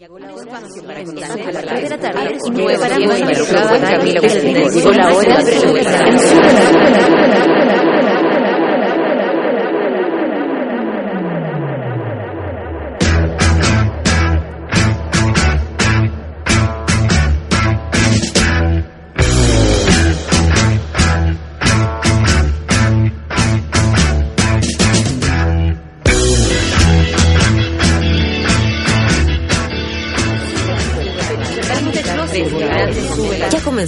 Ya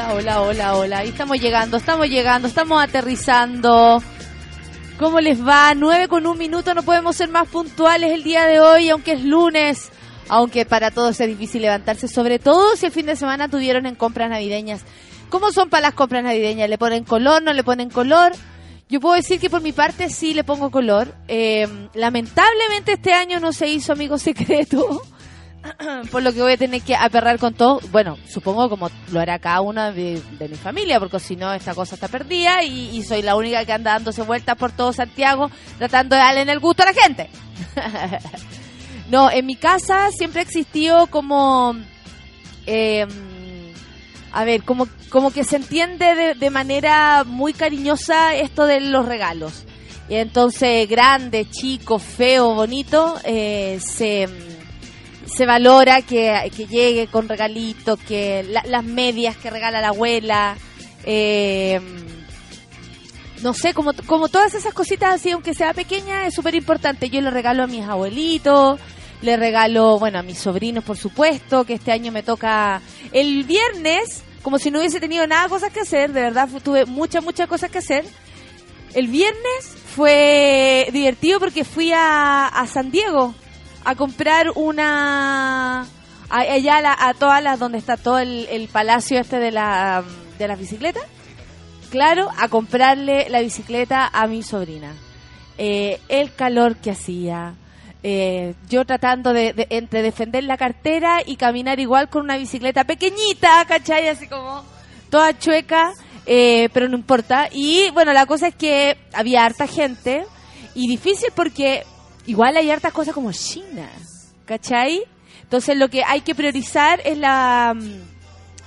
hola, hola, hola, hola. Ahí estamos llegando, estamos llegando, estamos aterrizando. ¿Cómo les va? Nueve con un minuto, no podemos ser más puntuales el día de hoy, aunque es lunes. Aunque para todos es difícil levantarse, sobre todo si el fin de semana tuvieron en compras navideñas. ¿Cómo son para las compras navideñas? ¿Le ponen color, no le ponen color? Yo puedo decir que por mi parte sí le pongo color. Eh, lamentablemente este año no se hizo amigo secreto. por lo que voy a tener que aperrar con todo. Bueno, supongo como lo hará cada uno de, mi familia, porque si no, esta cosa está perdida y, y, soy la única que anda dándose vueltas por todo Santiago tratando de darle en el gusto a la gente. no, en mi casa siempre ha existido como. Eh, a ver, como, como que se entiende de, de manera muy cariñosa esto de los regalos. Y entonces, grande, chico, feo, bonito, eh, se se valora que, que llegue con regalitos, que la, las medias que regala la abuela, eh, no sé, como, como todas esas cositas así, aunque sea pequeña, es súper importante. Yo le regalo a mis abuelitos, le regalo, bueno, a mis sobrinos, por supuesto, que este año me toca el viernes, como si no hubiese tenido nada cosas que hacer, de verdad tuve muchas, muchas cosas que hacer. El viernes fue divertido porque fui a, a San Diego a comprar una allá a, la, a todas las donde está todo el, palacio este de la de las bicicletas. Claro a comprarle la bicicleta a mi sobrina. Eh, el calor que hacía eh, yo tratando de, de, entre defender la cartera y caminar igual con una bicicleta pequeñita ¿cachai? así como toda chueca eh, pero no importa. Y bueno la cosa es que había harta gente y difícil porque igual hay hartas cosas como China, ¿cachai? Entonces lo que hay que priorizar es la,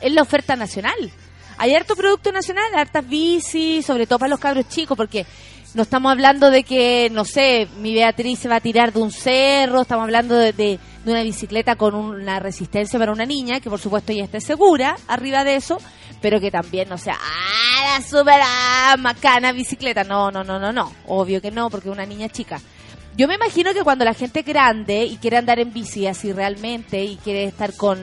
es la oferta nacional. Hay harto producto nacional, hartas bicis, sobre todo para los cabros chicos, porque no estamos hablando de que, no sé, mi Beatriz se va a tirar de un cerro, estamos hablando de, de, de una bicicleta con una resistencia para una niña, que por supuesto ya esté segura arriba de eso, pero que también no sea, ah, la super ah, macana bicicleta. No, no, no, no, no. Obvio que no, porque es una niña chica. Yo me imagino que cuando la gente es grande y quiere andar en bici así realmente y quiere estar con,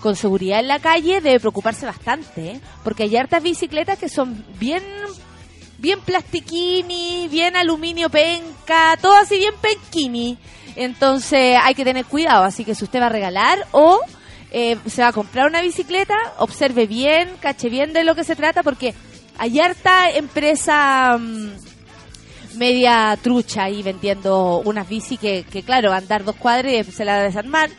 con seguridad en la calle, debe preocuparse bastante, ¿eh? porque hay hartas bicicletas que son bien bien plastiquini, bien aluminio penca, todo así bien penquini. Entonces hay que tener cuidado, así que si usted va a regalar o eh, se va a comprar una bicicleta, observe bien, cache bien de lo que se trata, porque hay harta empresa... Mmm, media trucha ahí vendiendo unas bici que, que claro, andar dos cuadras y se la desarmar.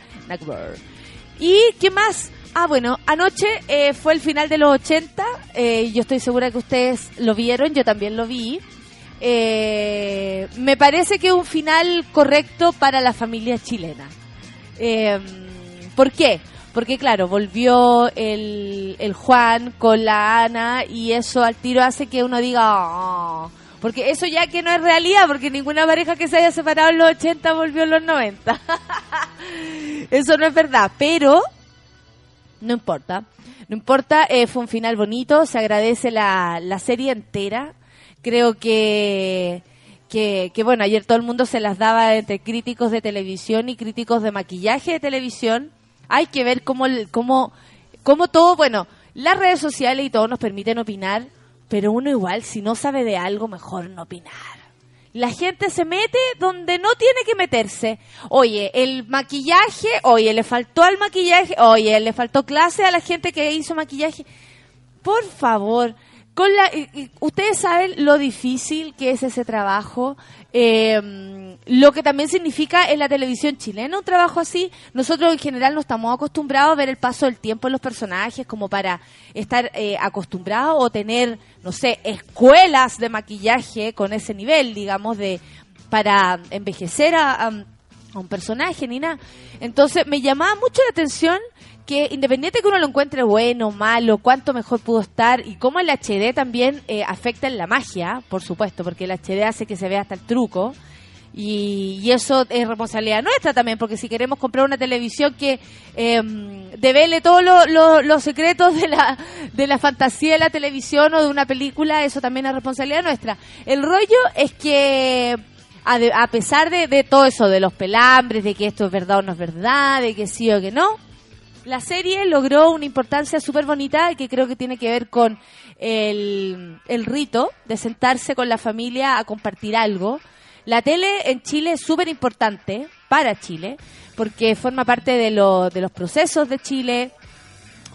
¿Y qué más? Ah, bueno, anoche eh, fue el final de los 80. Eh, yo estoy segura que ustedes lo vieron, yo también lo vi. Eh, me parece que es un final correcto para la familia chilena. Eh, ¿Por qué? Porque claro, volvió el, el Juan con la Ana y eso al tiro hace que uno diga... Oh, porque eso ya que no es realidad, porque ninguna pareja que se haya separado en los 80 volvió en los 90. eso no es verdad, pero no importa. No importa, eh, fue un final bonito, se agradece la, la serie entera. Creo que, que, que, bueno, ayer todo el mundo se las daba entre críticos de televisión y críticos de maquillaje de televisión. Hay que ver cómo, cómo, cómo todo, bueno, las redes sociales y todo nos permiten opinar pero uno igual, si no sabe de algo, mejor no opinar. La gente se mete donde no tiene que meterse. Oye, el maquillaje, oye, le faltó al maquillaje, oye, le faltó clase a la gente que hizo maquillaje. Por favor, con la, ustedes saben lo difícil que es ese trabajo, eh, lo que también significa en la televisión chilena un trabajo así. Nosotros en general no estamos acostumbrados a ver el paso del tiempo en los personajes como para estar eh, acostumbrados o tener, no sé, escuelas de maquillaje con ese nivel, digamos, de para envejecer a, a un personaje ni nada. Entonces me llamaba mucho la atención que independiente que uno lo encuentre bueno, malo, cuánto mejor pudo estar y cómo el HD también eh, afecta en la magia, por supuesto, porque el HD hace que se vea hasta el truco. Y, eso es responsabilidad nuestra también, porque si queremos comprar una televisión que eh, devele todos los secretos de la, de la fantasía de la televisión o de una película, eso también es responsabilidad nuestra. El rollo es que a, pesar de, de, todo eso, de los pelambres, de que esto es verdad o no es verdad, de que sí o que no, la serie logró una importancia súper bonita que creo que tiene que ver con el, rito de sentarse con la familia a compartir algo. La tele en Chile es súper importante para Chile porque forma parte de, de los procesos de Chile,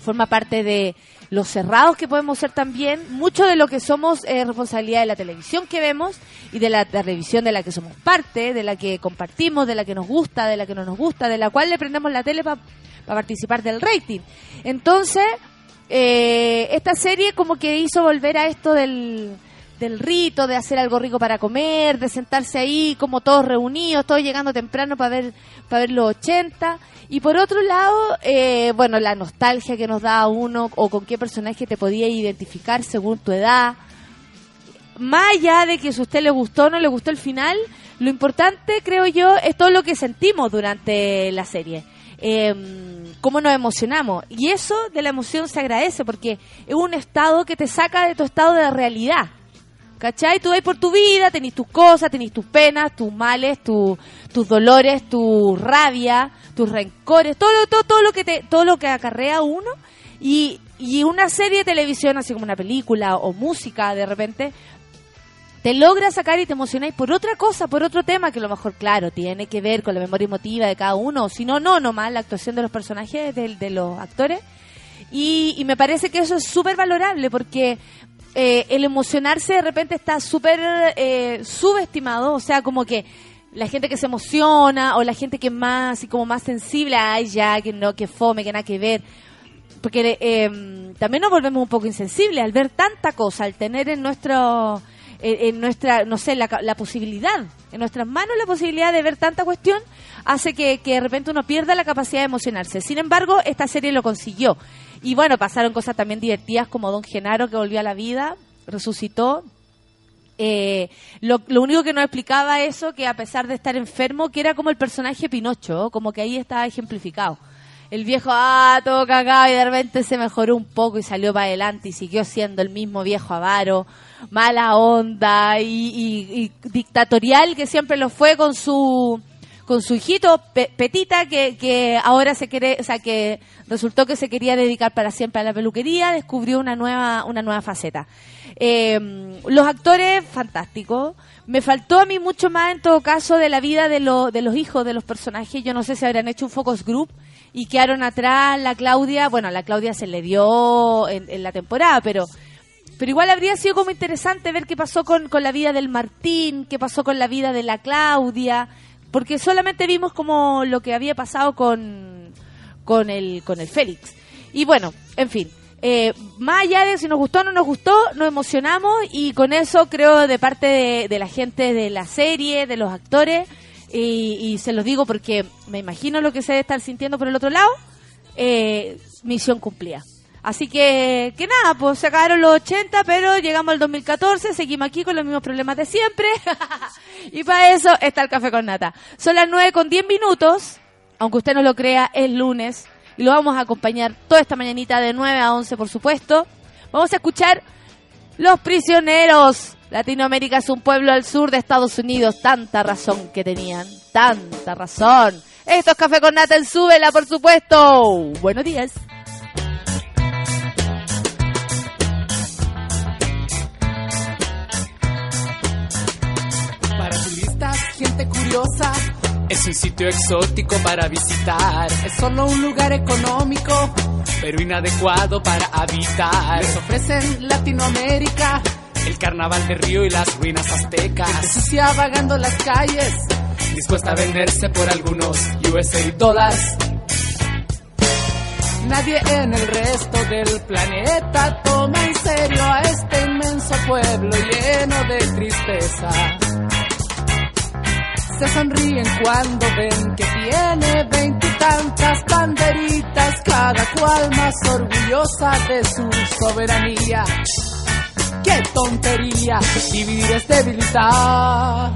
forma parte de los cerrados que podemos ser también. Mucho de lo que somos es responsabilidad de la televisión que vemos y de la televisión de la que somos parte, de la que compartimos, de la que nos gusta, de la que no nos gusta, de la cual le prendemos la tele para para participar del rating. Entonces, eh, esta serie como que hizo volver a esto del, del rito, de hacer algo rico para comer, de sentarse ahí como todos reunidos, todos llegando temprano para ver, para ver los 80. Y por otro lado, eh, bueno, la nostalgia que nos da a uno o con qué personaje te podía identificar según tu edad. Más allá de que si a usted le gustó o no le gustó el final, lo importante, creo yo, es todo lo que sentimos durante la serie eh, cómo nos emocionamos. Y eso de la emoción se agradece porque es un estado que te saca de tu estado de realidad. ¿Cachai? Tú vas por tu vida, tenés tus cosas, tenés tus penas, tus males, tus dolores, tu rabia, tus rencores, todo, todo, todo lo que te, todo lo que acarrea uno. Y, y una serie de televisión, así como una película o música, de repente, te logra sacar y te emocionáis por otra cosa, por otro tema que a lo mejor, claro, tiene que ver con la memoria emotiva de cada uno, si no, no, nomás la actuación de los personajes, de, de los actores. Y, me parece que eso es súper valorable porque eh, el emocionarse de repente está súper eh, subestimado, o sea, como que la gente que se emociona o la gente que es más y como más sensible, ay ya, que no, que fome, que nada que ver. Porque eh, también nos volvemos un poco insensibles al ver tanta cosa, al tener en nuestro en, nuestra, no sé, la, la, posibilidad, en nuestras manos la posibilidad de ver tanta cuestión, hace que, que de repente uno pierda la capacidad de emocionarse. Sin embargo, esta serie lo consiguió. Y bueno, pasaron cosas también divertidas como Don Genaro que volvió a la vida, resucitó. Eh, lo, lo, único que nos explicaba eso, que a pesar de estar enfermo, que era como el personaje Pinocho, como que ahí estaba ejemplificado el viejo, ah, todo cagado y de repente se mejoró un poco y salió para adelante y siguió siendo el mismo viejo avaro, mala onda y, dictatorial que siempre lo fue con su con su hijito Petita que, que ahora se quiere, o sea, que resultó que se quería dedicar para siempre a la peluquería, descubrió una nueva una nueva faceta. Em, los actores fantásticos. Me faltó a mí mucho más en todo caso de la vida de, de los hijos de los personajes. Yo no sé si habrán hecho un focus group y quedaron atrás la Claudia, bueno, la Claudia se le dio en, la temporada, pero pero igual habría sido como interesante ver qué pasó con, con, la vida del Martín, qué pasó con la vida de la Claudia, porque solamente vimos como lo que había pasado con, con, el, con el Félix. Y bueno, en fin, eh, más allá de si nos gustó o no nos gustó, nos emocionamos y con eso creo de parte de, de la gente de la serie, de los actores, y, se los digo porque me imagino lo que se debe estar sintiendo por el otro lado, eh, misión cumplida. Así que, que nada, pues se acabaron los 80, pero llegamos al 2014, seguimos aquí con los mismos problemas de siempre. y para eso está el café con nata. Son las 9 con 10 minutos, aunque usted no lo crea, es lunes. Y lo vamos a acompañar toda esta mañanita de 9 a 11, por supuesto. Vamos a escuchar Los Prisioneros Latinoamérica es un pueblo al sur de Estados Unidos. Tanta razón que tenían. Tanta razón. Esto es Café con Nata en Súbela, por supuesto. Buenos días. Curiosa. Es un sitio exótico para visitar. Es solo un lugar económico, pero inadecuado para habitar. Les ofrecen Latinoamérica, el carnaval de Río y las ruinas aztecas. Sucia vagando las calles, dispuesta a venderse por algunos USA dólares. Nadie en el resto del planeta toma en serio a este inmenso pueblo lleno de tristeza. Se sonríen cuando ven que tiene veintitantas banderitas, cada cual más orgullosa de su soberanía. ¡Qué tontería! Dividir es debilitar.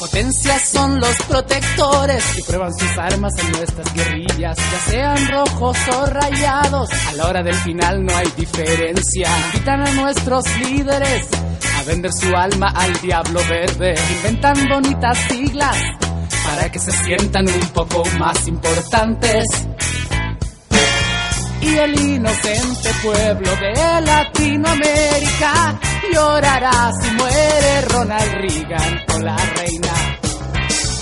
Potencias son los protectores que prueban sus armas en nuestras guerrillas, ya sean rojos o rayados. A la hora del final no hay diferencia. Invitan a nuestros líderes a vender su alma al diablo verde. Inventan bonitas siglas para que se sientan un poco más importantes y el inocente pueblo de Latinoamérica llorará si muere Ronald Reagan o la reina.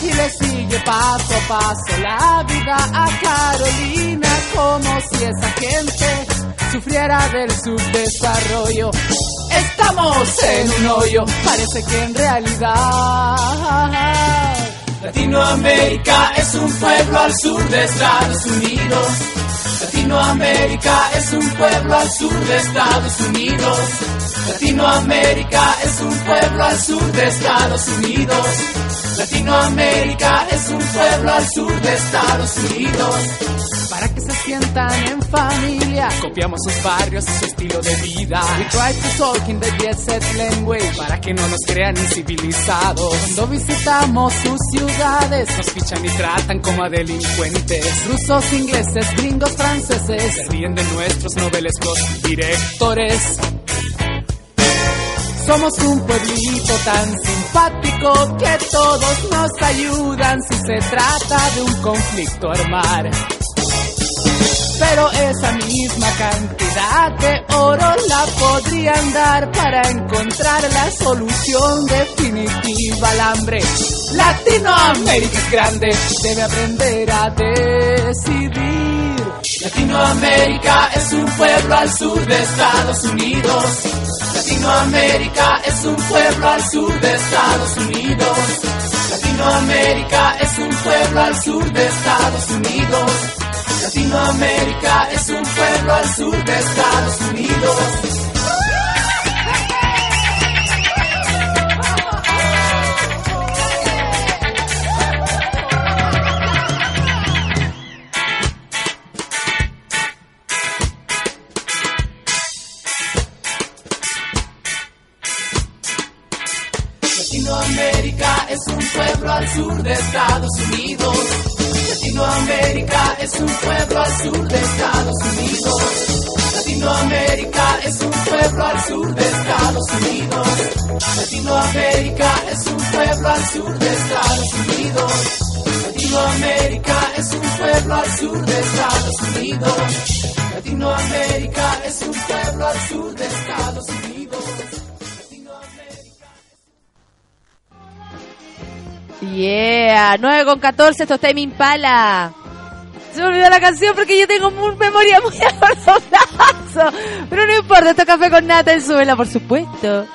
Y le sigue paso a paso la vida a Carolina como si esa gente sufriera del subdesarrollo. Estamos en un hoyo, parece que en realidad Latinoamérica es un pueblo al sur de Estados Unidos. Latinoamérica es un pueblo al sur de Estados Unidos. Latinoamérica es un pueblo al sur de Estados Unidos. Latinoamérica es un pueblo al sur de Estados Unidos. Para que se sientan en familia, copiamos sus barrios y su estilo de vida. We try to talk in the jet set language para que no nos crean incivilizados. Cuando visitamos sus ciudades, nos fichan y tratan como a delincuentes. Rusos, ingleses, gringos, franceses, se ríen de nuestros novelescos directores. Somos un pueblito tan simpático que todos nos ayudan si se trata de un conflicto armar. Pero esa misma cantidad de oro la podrían dar para encontrar la solución definitiva al hambre. Latinoamérica es grande, debe aprender a decidir. Latinoamérica es un pueblo al sur de Estados Unidos. Latinoamérica es un pueblo al sur de Estados Unidos. Latinoamérica es un pueblo al sur de Estados Unidos. Latinoamérica es un pueblo al sur de Estados Unidos. De Estados Unidos. Latinoamérica es un pueblo al sur de Estados Unidos. Latinoamérica es un pueblo al sur de Estados Unidos. Latinoamérica es un pueblo al sur de Estados Unidos. Latinoamérica es un pueblo al sur de Estados Unidos. Latinoamérica es un pueblo al sur de Estados Unidos. Yeah, 9 con 14, esto está en Impala. Se me olvidó la canción porque yo tengo muy, memoria muy a. Pero no importa, esto es café con nata en suela, por supuesto.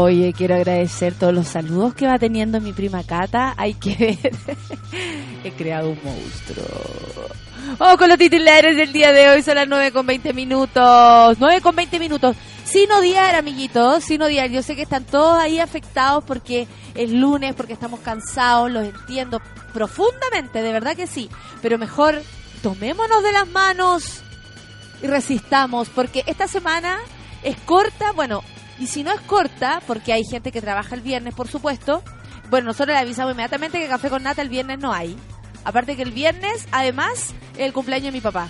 Oye, quiero agradecer todos los saludos que va teniendo mi prima Cata. Hay que ver. He creado un monstruo. Oh, con los titulares del día de hoy son las 9 con 20 minutos. 9 con 20 minutos. Sin odiar, amiguitos, sin odiar. Yo sé que están todos ahí afectados porque es lunes, porque estamos cansados, los entiendo profundamente, de verdad que sí. Pero mejor tomémonos de las manos y resistamos, porque esta semana es corta, bueno, y si no es corta, porque hay gente que trabaja el viernes, por supuesto, bueno, nosotros le avisamos inmediatamente que café con nata el viernes no hay. Aparte que el viernes, además, es el cumpleaños de mi papá.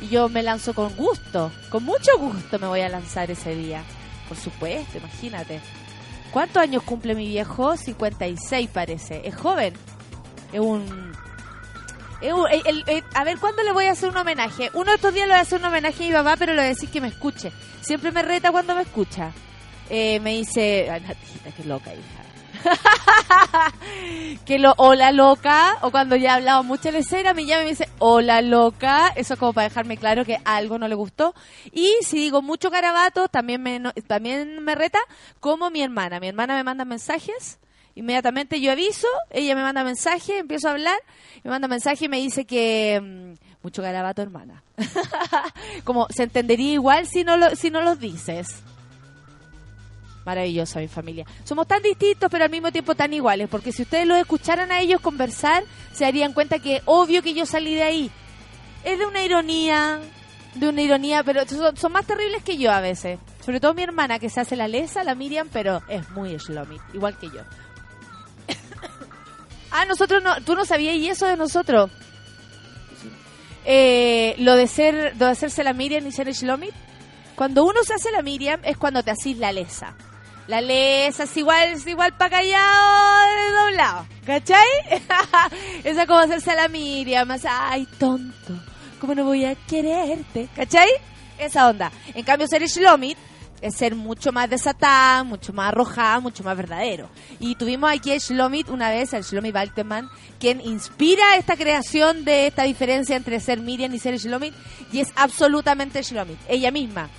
Y yo me lanzo con gusto, con mucho gusto me voy a lanzar ese día. Por supuesto, imagínate. ¿Cuántos años cumple mi viejo? 56 parece. Es joven. Es un... Es un a ver, ¿cuándo le voy a hacer un homenaje? Uno de estos días le voy a hacer un homenaje a mi papá, pero le voy a decir que me escuche. Siempre me reta cuando me escucha. Eh, me dice, ay, Natita, qué loca, hija. que lo hola loca o cuando ya he hablado mucha lecera me llama y me dice hola loca eso es como para dejarme claro que algo no le gustó. Y si digo mucho carabato también me también me reta como mi hermana. Mi hermana me manda mensajes. Inmediatamente yo aviso ella me manda mensaje empiezo a hablar me manda mensaje y me dice que mm, mucho carabato hermana. Como se entendería igual si no lo, si no los dices Maravillosa mi familia. Somos tan distintos, pero al mismo tiempo tan iguales, porque si ustedes los escucharan a ellos conversar, se darían cuenta que obvio que yo salí de ahí. Es de una ironía, de una ironía, pero son, más terribles que yo a veces. Sobre todo mi hermana, que se hace la lesa, la Miriam, pero es muy shlomit, igual que yo. ah, nosotros no, tú no sabías y eso de nosotros. Eh, lo de ser, de hacerse la Miriam y ser shlomit. Cuando uno se hace la Miriam es cuando te haces la lesa. La lesa es igual, es igual pa' callado de doblado. ¿Cachai? Esa como hacerse a la Miriam, más, ay, tonto, ¿cómo no voy a quererte? ¿Cachai? Esa onda. En cambio, ser Shlomit es ser mucho más desatado, mucho más arrojado, mucho más verdadero. Y tuvimos aquí a Shlomit una vez, al Shlomit Balteman, quien inspira esta creación de esta diferencia entre ser Miriam y ser Shlomit, y es absolutamente Shlomit, ella misma.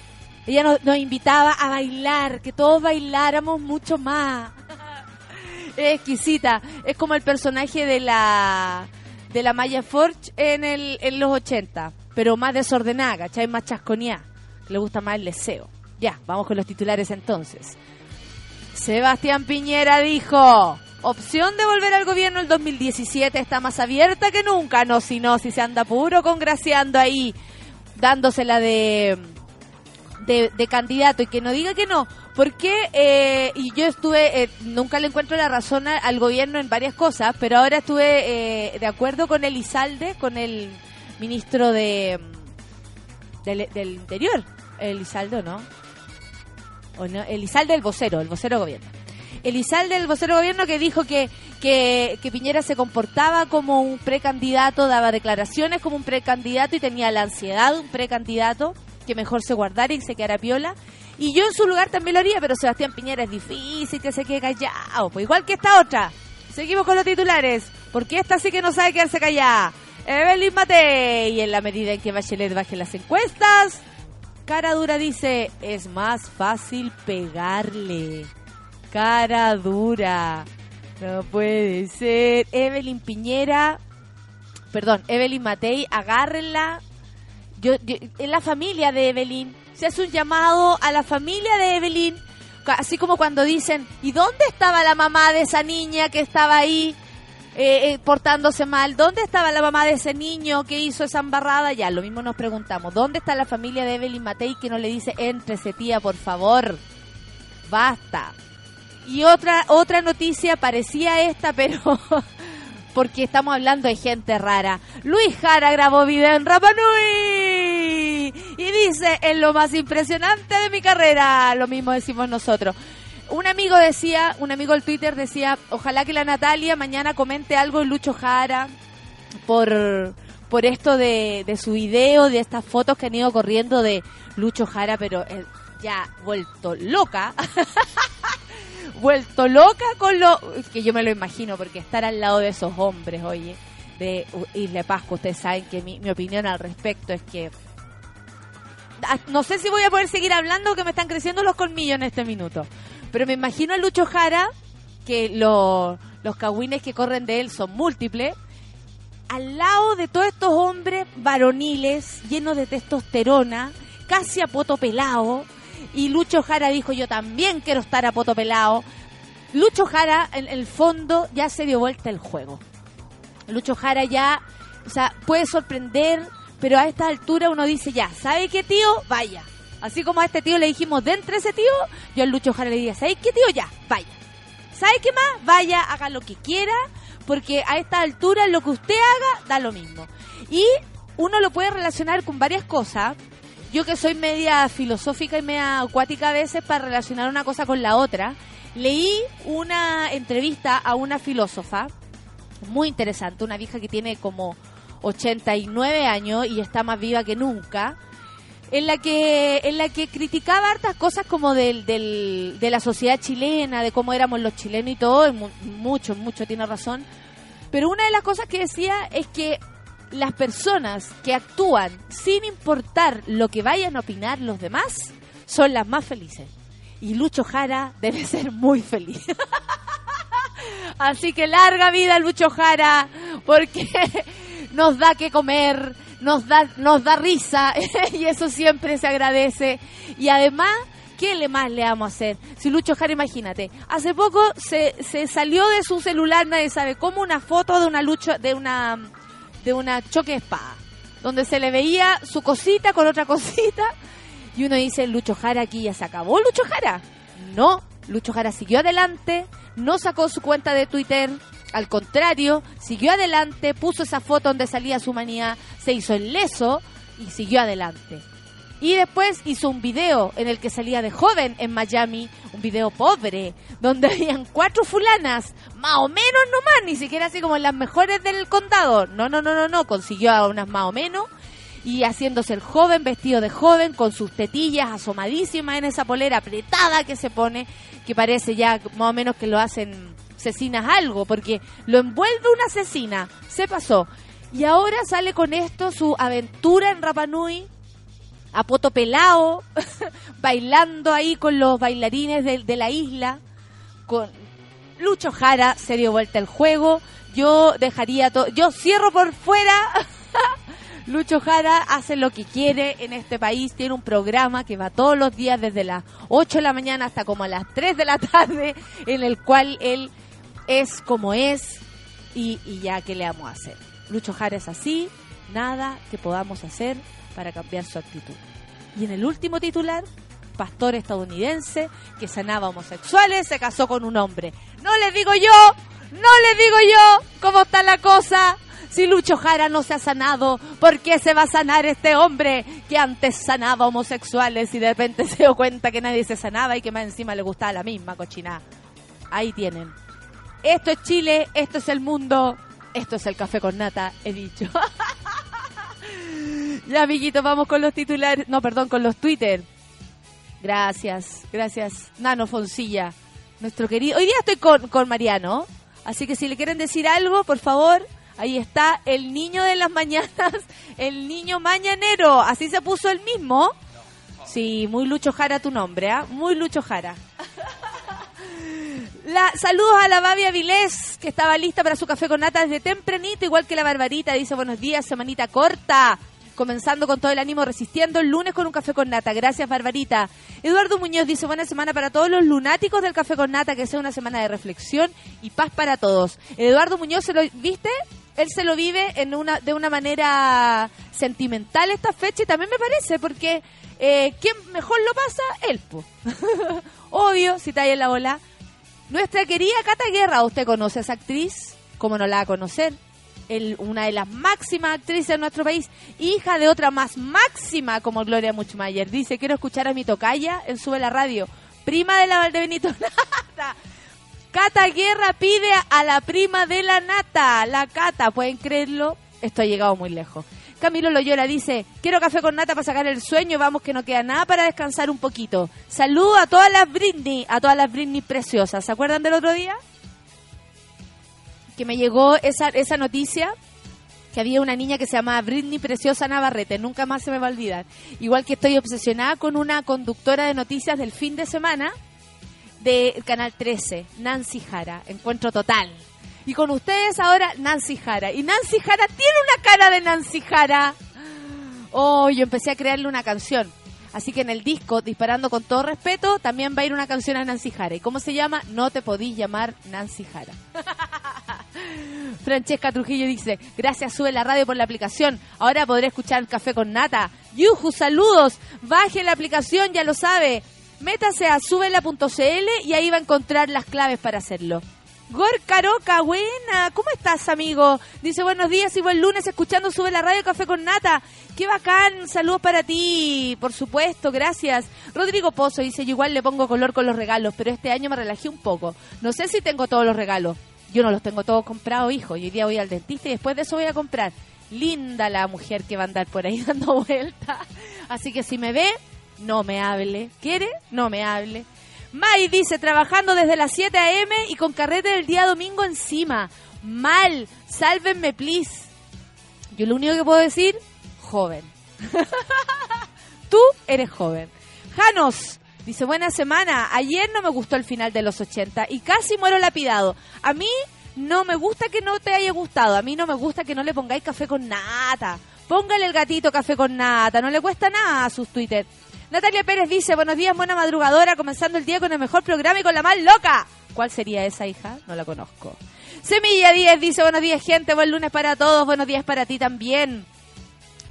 Ella nos, invitaba a bailar, que todos bailáramos mucho más. es exquisita, es como el personaje de la de la Maya Forge en, el, en los 80, pero más desordenada, ¿cachai? Más chasconeada, le gusta más el deseo. Ya, vamos con los titulares entonces. Sebastián Piñera dijo, opción de volver al gobierno el 2017 está más abierta que nunca. No, si no, si se anda puro congraciando ahí, dándosela de, de, de candidato y que no diga que no. Porque, eh, y yo estuve, eh, nunca le encuentro la razón al gobierno en varias cosas, pero ahora estuve eh, de acuerdo con Elizalde, con el ministro de del, del Interior. Elizalde, ¿o ¿no? ¿O no? Elizalde, el vocero, el vocero gobierno. Elizalde, el vocero gobierno, que dijo que, que, que Piñera se comportaba como un precandidato, daba declaraciones como un precandidato y tenía la ansiedad de un precandidato, que mejor se guardara y se quedara piola. Y yo en su lugar también lo haría, pero Sebastián Piñera es difícil que se quede callado, pues igual que esta otra. Seguimos con los titulares, porque esta sí que no sabe quedarse callada. Evelyn Matei, en la medida en que Bachelet baje las encuestas, Cara Dura dice, es más fácil pegarle. Cara Dura. No puede ser. Evelyn Piñera, perdón, Evelyn Matei, agárrenla. Yo, yo- en la familia de Evelyn, se hace un llamado a la familia de Evelyn, así como cuando dicen, ¿y dónde estaba la mamá de esa niña que estaba ahí eh, eh, portándose mal? ¿Dónde estaba la mamá de ese niño que hizo esa embarrada? Ya, lo mismo nos preguntamos, ¿dónde está la familia de Evelyn Matei que no le dice, entrese tía, por favor? Basta. Y otra, otra noticia parecía esta, pero porque estamos hablando de gente rara. Luis Jara grabó video en Rapanui y dice, es lo más impresionante de mi carrera. Lo mismo decimos nosotros. Un amigo decía, un amigo del Twitter decía, ojalá que la Natalia mañana comente algo en Lucho Jara por, por esto de, de su video, de estas fotos que han ido corriendo de Lucho Jara, pero eh, ya vuelto loca. vuelto loca con lo que yo me lo imagino porque estar al lado de esos hombres oye de Isla Pascua ustedes saben que mi, mi opinión al respecto es que Ah, no sé si voy a poder seguir hablando que me están creciendo los colmillos en este minuto pero me imagino a Lucho Jara que lo- los cagüines que corren de él son múltiples al lado de todos estos hombres varoniles llenos de testosterona casi a poto pelado y Lucho Jara dijo yo también quiero estar a poto pelado. Lucho Jara en el fondo ya se dio vuelta el juego. Lucho Jara ya, o sea, puede sorprender, pero a esta altura uno dice ya, ¿sabe qué tío? Vaya. Así como a este tío le dijimos, de entre ese tío, yo al Lucho Jara le diría, ¿sabe qué tío? Ya, vaya. ¿Sabe qué más? Vaya, haga lo que quiera, porque a esta altura lo que usted haga da lo mismo. Y uno lo puede relacionar con varias cosas. Yo que soy media filosófica y media acuática a veces para relacionar una cosa con la otra, leí una entrevista a una filósofa muy interesante, una vieja que tiene como 89 años y está más viva que nunca, en la que en la que criticaba hartas cosas como del, del, de la sociedad chilena, de cómo éramos los chilenos y todo, y mu- mucho, mucho tiene razón. Pero una de las cosas que decía es que las personas que actúan sin importar lo que vayan a opinar los demás son las más felices. Y Lucho Jara debe ser muy feliz. Así que larga vida Lucho Jara, porque nos da que comer, nos da, nos da risa y eso siempre se agradece. Y además, ¿qué le más le vamos a hacer? Si Lucho Jara, imagínate, hace poco se, se salió de su celular, nadie sabe cómo, una foto de una lucha, de una, de una choque espada, donde se le veía su cosita con otra cosita. Y uno dice, Lucho Jara aquí ya se acabó, Lucho Jara. No, Lucho Jara siguió adelante, no sacó su cuenta de Twitter, al contrario, siguió adelante, puso esa foto donde salía su manía, se hizo el leso y siguió adelante. Y después hizo un video en el que salía de joven en Miami, un video pobre, donde habían cuatro fulanas, más o menos nomás, ni siquiera así como las mejores del condado. No, no, no, no, no, consiguió a unas más o menos y haciéndose el joven, vestido de joven, con sus tetillas asomadísimas en esa polera apretada que se pone, que parece ya más o menos que lo hacen asesinas algo, porque lo envuelve una asesina, se pasó. Y ahora sale con esto su aventura en Rapanui, a poto pelao, bailando ahí con los bailarines de, de la isla, con Lucho Jara se dio vuelta el juego, yo dejaría todo, yo cierro por fuera Lucho Jara hace lo que quiere en este país, tiene un programa que va todos los días desde las 8 de la mañana hasta como a las 3 de la tarde, en el cual él es como es y, ya, ¿qué le vamos a hacer? Lucho Jara es así, nada que podamos hacer para cambiar su actitud. Y en el último titular, pastor estadounidense que sanaba homosexuales, se casó con un hombre. No le digo yo, no le digo yo cómo está la cosa. Si Lucho Jara no se ha sanado, ¿por qué se va a sanar este hombre que antes sanaba homosexuales y de repente se dio cuenta que nadie se sanaba y que más encima le gustaba la misma cochina? Ahí tienen. Esto es Chile, esto es el mundo, esto es el café con nata, he dicho. ya, amiguitos, vamos con los titulares. No, perdón, con los Twitter. Gracias, gracias. Nano Foncilla, nuestro querido. Hoy día estoy con, con Mariano, así que si le quieren decir algo, por favor, Ahí está el niño de las mañanas, el niño mañanero. Así se puso el mismo. Sí, muy Lucho Jara tu nombre, ¿ah? Muy Lucho Jara. La, saludos a la Babia Vilés, que estaba lista para su café con nata desde tempranito, igual que la Barbarita. Dice buenos días, semanita corta. Comenzando con todo el ánimo, resistiendo el lunes con un café con nata. Gracias, Barbarita. Eduardo Muñoz dice buena semana para todos los lunáticos del café con nata, que sea una semana de reflexión y paz para todos. Eduardo Muñoz, ¿se lo viste? él se lo vive en una, de una manera sentimental esta fecha y también me parece, porque eh, ¿quién mejor lo pasa? Él, Obvio, si está ahí en la ola. Nuestra querida Cata Guerra, ¿usted conoce a esa actriz? ¿Cómo no la va a conocer? Una de las máximas actrices de nuestro país, hija de otra más máxima como Gloria Muchmayer. Dice, quiero escuchar a mi tocaya en Sube la Radio, prima de la Valdebenito Cata Guerra pide a la prima de la nata, la Cata, ¿pueden creerlo? Esto ha llegado muy lejos. Camilo Loyola dice, quiero café con nata para sacar el sueño, vamos que no queda nada para descansar un poquito. Saludo a todas las Britney, a todas las Britney preciosas. ¿Se acuerdan del otro día? Que me llegó esa, esa noticia, que había una niña que se llamaba Britney Preciosa Navarrete, nunca más se me va a olvidar. Igual que estoy obsesionada con una conductora de noticias del fin de semana, de Canal 13, Nancy Jara, Encuentro Total. Y con ustedes ahora Nancy Jara. Y Nancy Jara tiene una cara de Nancy Jara. Oh, yo empecé a crearle una canción. Así que en el disco, disparando con todo respeto, también va a ir una canción a Nancy Jara. ¿Y cómo se llama? No te podís llamar Nancy Jara. Francesca Trujillo dice, gracias, sube la radio por la aplicación. Ahora podré escuchar Café con Nata. Yuju, saludos. Baje la aplicación, ya lo sabe métase a subela.cl y ahí va a encontrar las claves para hacerlo. Gorcaroca, buena, ¿cómo estás, amigo? Dice, buenos días y buen lunes escuchando Sube la Radio Café con Nata. Qué bacán, saludos para ti, por supuesto, gracias. Rodrigo Pozo dice, yo igual le pongo color con los regalos, pero este año me relajé un poco. No sé si tengo todos los regalos. Yo no los tengo todos comprados, hijo. Y hoy día voy al dentista y después de eso voy a comprar. Linda la mujer que va a andar por ahí dando vueltas. Así que si me ve, no me hable. ¿Quiere? No me hable. May dice, trabajando desde las 7 a.m. y con carrete del día domingo encima. Mal, sálvenme, please. Yo lo único que puedo decir, joven. Tú eres joven. Janos dice, buena semana. Ayer no me gustó el final de los 80 y casi muero lapidado. A mí no me gusta que no te haya gustado. A mí no me gusta que no le pongáis café con nata. Póngale el gatito café con nata. No le cuesta nada a sus Twitter. Natalia Pérez dice, buenos días, buena madrugadora, comenzando el día con el mejor programa y con la más loca. ¿Cuál sería esa hija? No la conozco. Semilla 10 dice, buenos días gente, buen lunes para todos, buenos días para ti también.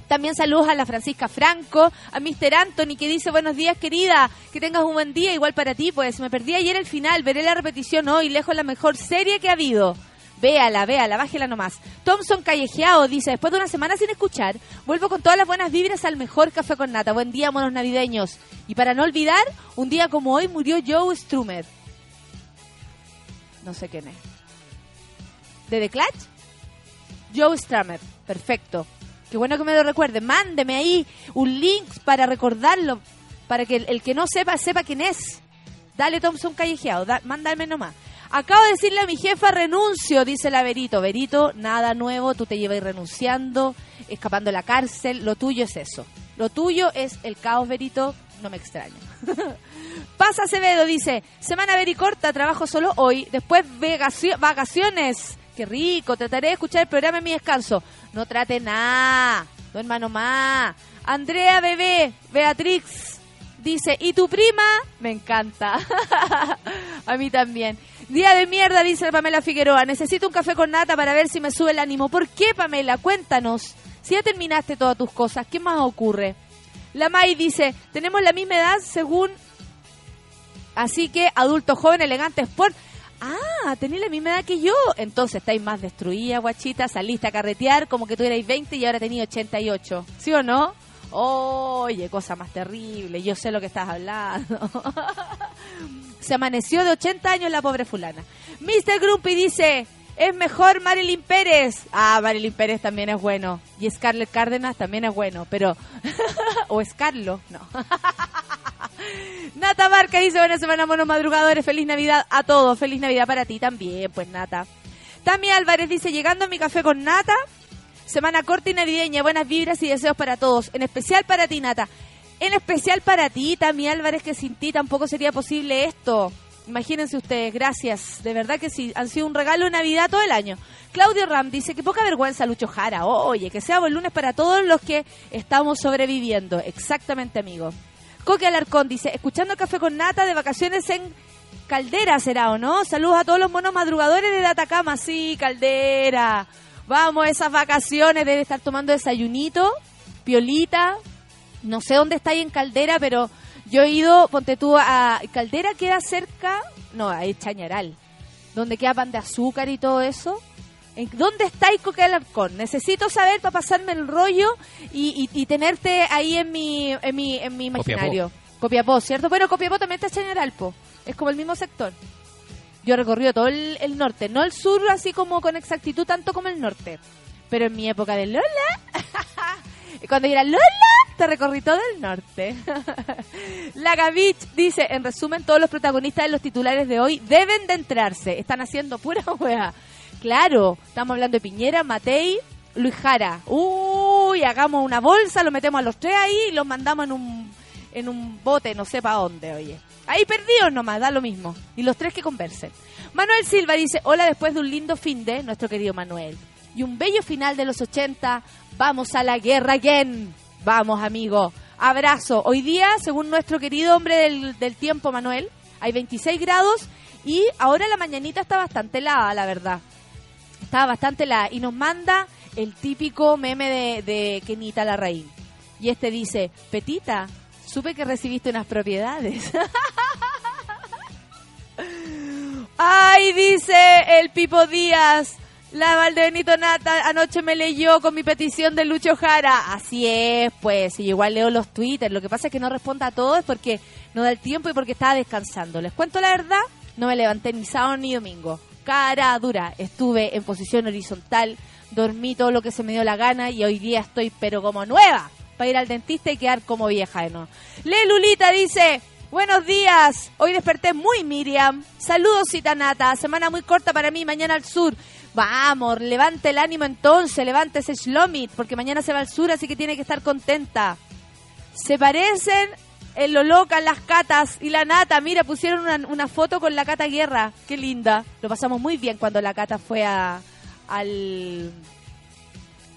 También saludos a la Francisca Franco, a Mr. Anthony que dice buenos días querida, que tengas un buen día, igual para ti, pues me perdí ayer el final, veré la repetición hoy, lejos la mejor serie que ha habido. Véala, véala, bájela nomás. Thompson Callejeado dice, después de una semana sin escuchar, vuelvo con todas las buenas vibras al mejor café con nata. Buen día, monos navideños. Y para no olvidar, un día como hoy murió Joe Strummer. No sé quién es. ¿De The Clutch? Joe Strummer. Perfecto. Qué bueno que me lo recuerde. Mándeme ahí un link para recordarlo, para que el, el que no sepa, sepa quién es. Dale Thompson Callejeado, da, mándame nomás. Acabo de decirle a mi jefa renuncio, dice la Verito. Verito, nada nuevo, tú te llevas renunciando, escapando de la cárcel. Lo tuyo es eso. Lo tuyo es el caos, Verito. No me extraña. Pasa Acevedo, dice, semana vericorta, trabajo solo hoy, después vacaciones. Qué rico, trataré de escuchar el programa en mi descanso. No trate nada, no hermano más. Andrea Bebé, Beatrix, dice, ¿y tu prima? Me encanta. A mí también. Día de mierda, dice Pamela Figueroa. Necesito un café con nata para ver si me sube el ánimo. ¿Por qué, Pamela? Cuéntanos. Si ya terminaste todas tus cosas, ¿qué más ocurre? La May dice, tenemos la misma edad según... Así que adulto, joven, elegante, sport. Ah, tenéis la misma edad que yo. Entonces estáis más destruida, guachita. Saliste a carretear como que tú erais 20 y ahora tenías 88. ¿Sí o no? Oye, cosa más terrible. Yo sé lo que estás hablando. Se amaneció de 80 años la pobre fulana. Mr. Grumpy dice, es mejor Marilyn Pérez. Ah, Marilyn Pérez también es bueno. Y Scarlett Cárdenas también es bueno, pero... o Scarlo, no. Nata Barca dice, buena semana, monos madrugadores, feliz Navidad a todos, feliz Navidad para ti también, pues Nata. Tami Álvarez dice, llegando a mi café con Nata, semana corta y navideña, buenas vibras y deseos para todos, en especial para ti, Nata. En especial para ti, Tami Álvarez, que sin ti tampoco sería posible esto. Imagínense ustedes, gracias. De verdad que sí, han sido un regalo de Navidad todo el año. Claudio Ram dice que poca vergüenza, Lucho Jara. Oye, que sea buen lunes para todos los que estamos sobreviviendo. Exactamente, amigo. Coque Alarcón dice, escuchando Café con Nata de vacaciones en Caldera, ¿será o no? Saludos a todos los monos madrugadores de Atacama. Sí, Caldera. Vamos, esas vacaciones, debe estar tomando desayunito, piolita. No sé dónde está ahí en Caldera, pero yo he ido, ponte tú, a Caldera queda cerca, no, es Chañaral, donde queda pan de azúcar y todo eso. ¿En ¿Dónde está Coque Alarcón? Necesito saber para pasarme el rollo y, y- y tenerte ahí en mi, en mi, en mi imaginario. Copiapó, ¿cierto? Bueno, Copiapó también está Chañaral, po. Es como el mismo sector. Yo he recorrido todo el, norte, no el sur así como con exactitud tanto como el norte. Pero en mi época de Lola, cuando era Lola, te recorrí todo el norte. La Gavich dice, en resumen, todos los protagonistas de los titulares de hoy deben de entrarse. Están haciendo pura hueá. Claro, estamos hablando de Piñera, Matei, Luis Jara. Uy, hagamos una bolsa, lo metemos a los tres ahí y los mandamos en un, en un bote, no sé para dónde, oye. Ahí perdidos nomás, da lo mismo. Y los tres que conversen. Manuel Silva dice, hola después de un lindo fin de, nuestro querido Manuel. Y un bello final de los 80, vamos a la guerra again. Vamos, amigo. Abrazo. Hoy día, según nuestro querido hombre del, del tiempo, Manuel, hay 26 grados y ahora la mañanita está bastante helada, la verdad. Está bastante helada. Y nos manda el típico meme de, de Kenita Larraín. Y este dice, Petita, supe que recibiste unas propiedades. Ay, dice el Pipo Díaz. La Valdebenito Nata anoche me leyó con mi petición de Lucho Jara. Así es, pues, y igual leo los twitters. Lo que pasa es que no responda a todo es porque no da el tiempo y porque estaba descansando. Les cuento la verdad, no me levanté ni sábado ni domingo. Cara dura, estuve en posición horizontal, dormí todo lo que se me dio la gana y hoy día estoy pero como nueva para ir al dentista y quedar como vieja de nuevo. Le Lulita dice, buenos días, hoy desperté muy Miriam. Saludos Citanata, semana muy corta para mí, mañana al sur. Vamos, levante el ánimo entonces, levante ese Shlomit, porque mañana se va al sur, así que tiene que estar contenta. Se parecen en lo loca las catas y la nata. Mira, pusieron una, foto con la cata guerra. Qué linda. Lo pasamos muy bien cuando la cata fue a, al,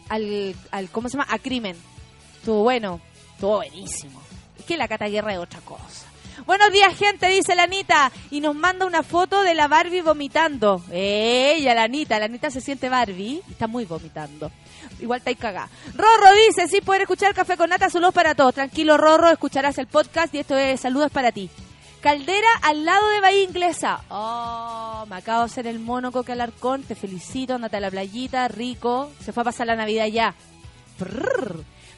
al, al. ¿Cómo se llama? A crimen. Estuvo bueno. Estuvo buenísimo. Es que la cata guerra es otra cosa. Buenos días, gente, dice la Anita. Y nos manda una foto de la Barbie vomitando. Ella, la Anita. La Anita se siente Barbie. Está muy vomitando. Igual está ahí cagada. Rorro dice, sí, poder escuchar Café con Nata, saludos para todos. Tranquilo, Rorro, escucharás el podcast y esto es saludos para ti. Caldera al lado de Bahía Inglesa. Oh, me acabo de hacer el mono Coque Alarcón. Te felicito, andate la playita, rico. Se fue a pasar la Navidad ya.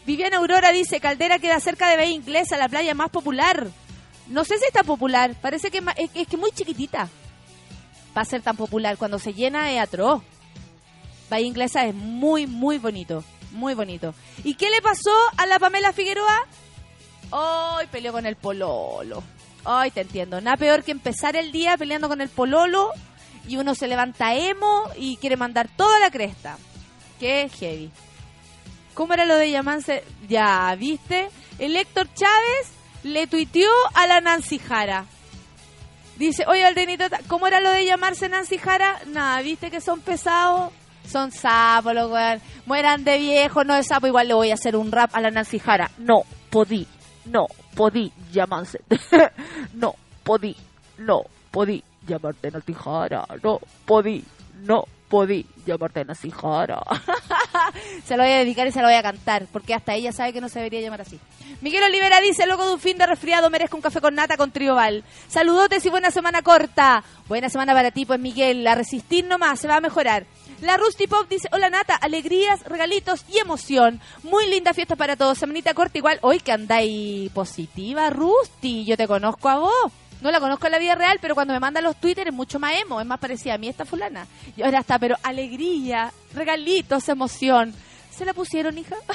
Viviana Aurora dice, Caldera queda cerca de Bahía Inglesa, la playa más popular. No sé si está popular, parece que es, es, que muy chiquitita. Va a ser tan popular, cuando se llena es atroz. Bahía Inglesa es muy, muy bonito, muy bonito. ¿Y qué le pasó a la Pamela Figueroa? Hoy peleó con el pololo. Ay, te entiendo. Nada peor que empezar el día peleando con el pololo y uno se levanta emo y quiere mandar toda la cresta. Qué heavy. ¿Cómo era lo de llamarse? Ya, ¿viste? El Héctor Chávez le tuiteó a la Nancy Jara. Dice, oye, Aldenito, ¿cómo era lo de llamarse Nancy Jara? Nada, ¿viste que son pesados? Son sapos, los weón. Mueran de viejo, no de sapo. Igual le voy a hacer un rap a la Nancy Jara. No, podí, no, podí llamarse. no, podí, no, podí llamarte Nancy Jara. No, podí, no, podí llamarte Nancy Jara. se lo voy a dedicar y se lo voy a cantar, porque hasta ella sabe que no se debería llamar así. Miguel Olivera dice, loco de un fin de resfriado, merezco un café con nata con trioval. Saludotes y buena semana corta. Buena semana para ti, pues Miguel, a resistir nomás, se va a mejorar. La Rusty Pop dice, hola Nata, alegrías, regalitos y emoción. Muy linda fiesta para todos. Semanita corta igual. Hoy que andáis positiva, Rusty. Yo te conozco a vos. No la conozco en la vida real, pero cuando me mandan los Twitter es mucho más emo, es más parecida a mí esta fulana. Y ahora está, pero alegría, regalitos, emoción. ¿Se la pusieron, hija?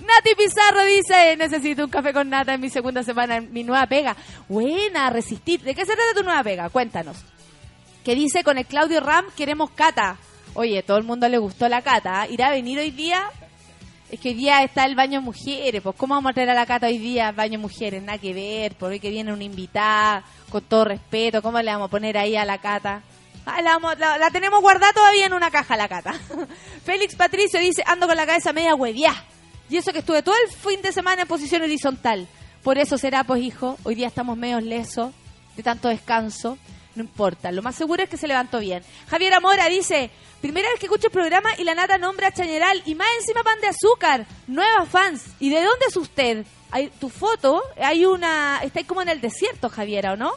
Nati Pizarro dice, necesito un café con nata en mi segunda semana, en mi nueva pega. Buena, resistir. ¿De qué se trata tu nueva pega? Cuéntanos. Que dice, con el Claudio Ram queremos cata. Oye, todo el mundo le gustó la cata. ¿ah? ¿Irá a venir hoy día? Es que hoy día está el baño mujeres. Pues, ¿cómo vamos a traer a la cata hoy día baño mujeres? Nada que ver. Por que viene una invitada, con todo respeto. ¿Cómo le vamos a poner ahí a la cata? Ah, la- la tenemos guardada todavía en una caja la cata. Félix Patricio dice, ando con la cabeza media hueviá. Y eso que estuve todo el fin de semana en posición horizontal. Por eso será, pues hijo, hoy día estamos medio lesos de tanto descanso. No importa, lo más seguro es que se levantó bien. Javier Amora dice, primera vez que escucho el programa y la nata nombra a Chañeral y más encima pan de azúcar. Nuevas fans. ¿Y de dónde es usted? Hay, tu foto, hay una... Está ahí como en el desierto, Javiera, ¿o no?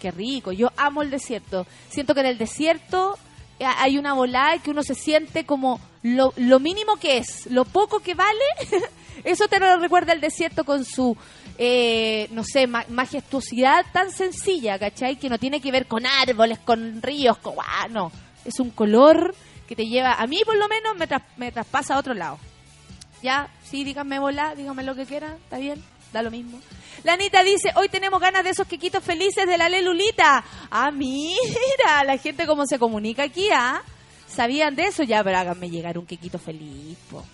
Qué rico, yo amo el desierto. Siento que en el desierto eh, hay una volada que uno se siente como lo, lo mínimo que es, lo poco que vale. Eso te lo recuerda el desierto con su, eh, no sé, ma- majestuosidad tan sencilla, ¿cachai? Que no tiene que ver con árboles, con ríos, con... no, es un color que te lleva, a mí por lo menos me, me traspasa a otro lado. Ya, sí, díganme volá, díganme lo que quieran, está bien, da lo mismo. La Anita dice, hoy tenemos ganas de esos quequitos felices de la Lelulita. Ah, mira, la gente cómo se comunica aquí, ¿ah? ¿Sabían de eso? Ya, pero háganme llegar un quequito feliz, po.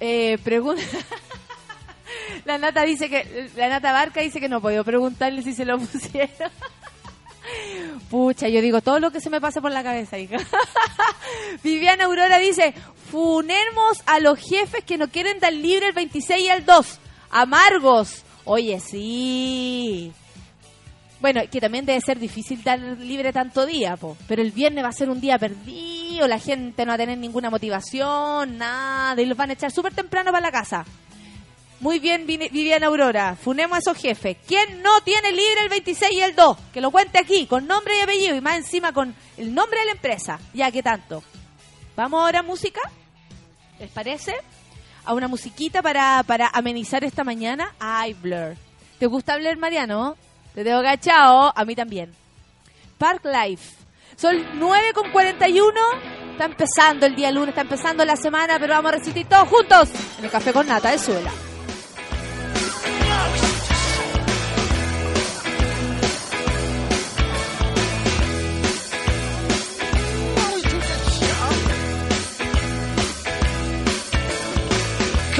Eh, pregunta... la Nata dice que... La Nata Barca dice que no puedo preguntarle si se lo pusieron. Pucha, yo digo todo lo que se me pasa por la cabeza. Viviana Aurora dice, funemos a los jefes que no quieren dar libre el 26 y el 2. Amargos. Oye, sí. Bueno, que también debe ser difícil dar libre tanto día, po. pero el viernes va a ser un día perdido, la gente no va a tener ninguna motivación, nada, y los van a echar súper temprano para la casa. Muy bien, Viviana Aurora. Funemos a esos jefes. ¿Quién no tiene libre el 26 y el 2? Que lo cuente aquí, con nombre y apellido, y más encima con el nombre de la empresa. Ya, ¿qué tanto? ¿Vamos ahora a música? ¿Les parece? A una musiquita para, para amenizar esta mañana. Ay, Blur. ¿Te gusta Blur, Mariano? Te tengo cachao. A mí también. Park Life. Son 9 con 41. Está empezando el día lunes, está empezando la semana, pero vamos a resistir todos juntos en el café con nata de suela.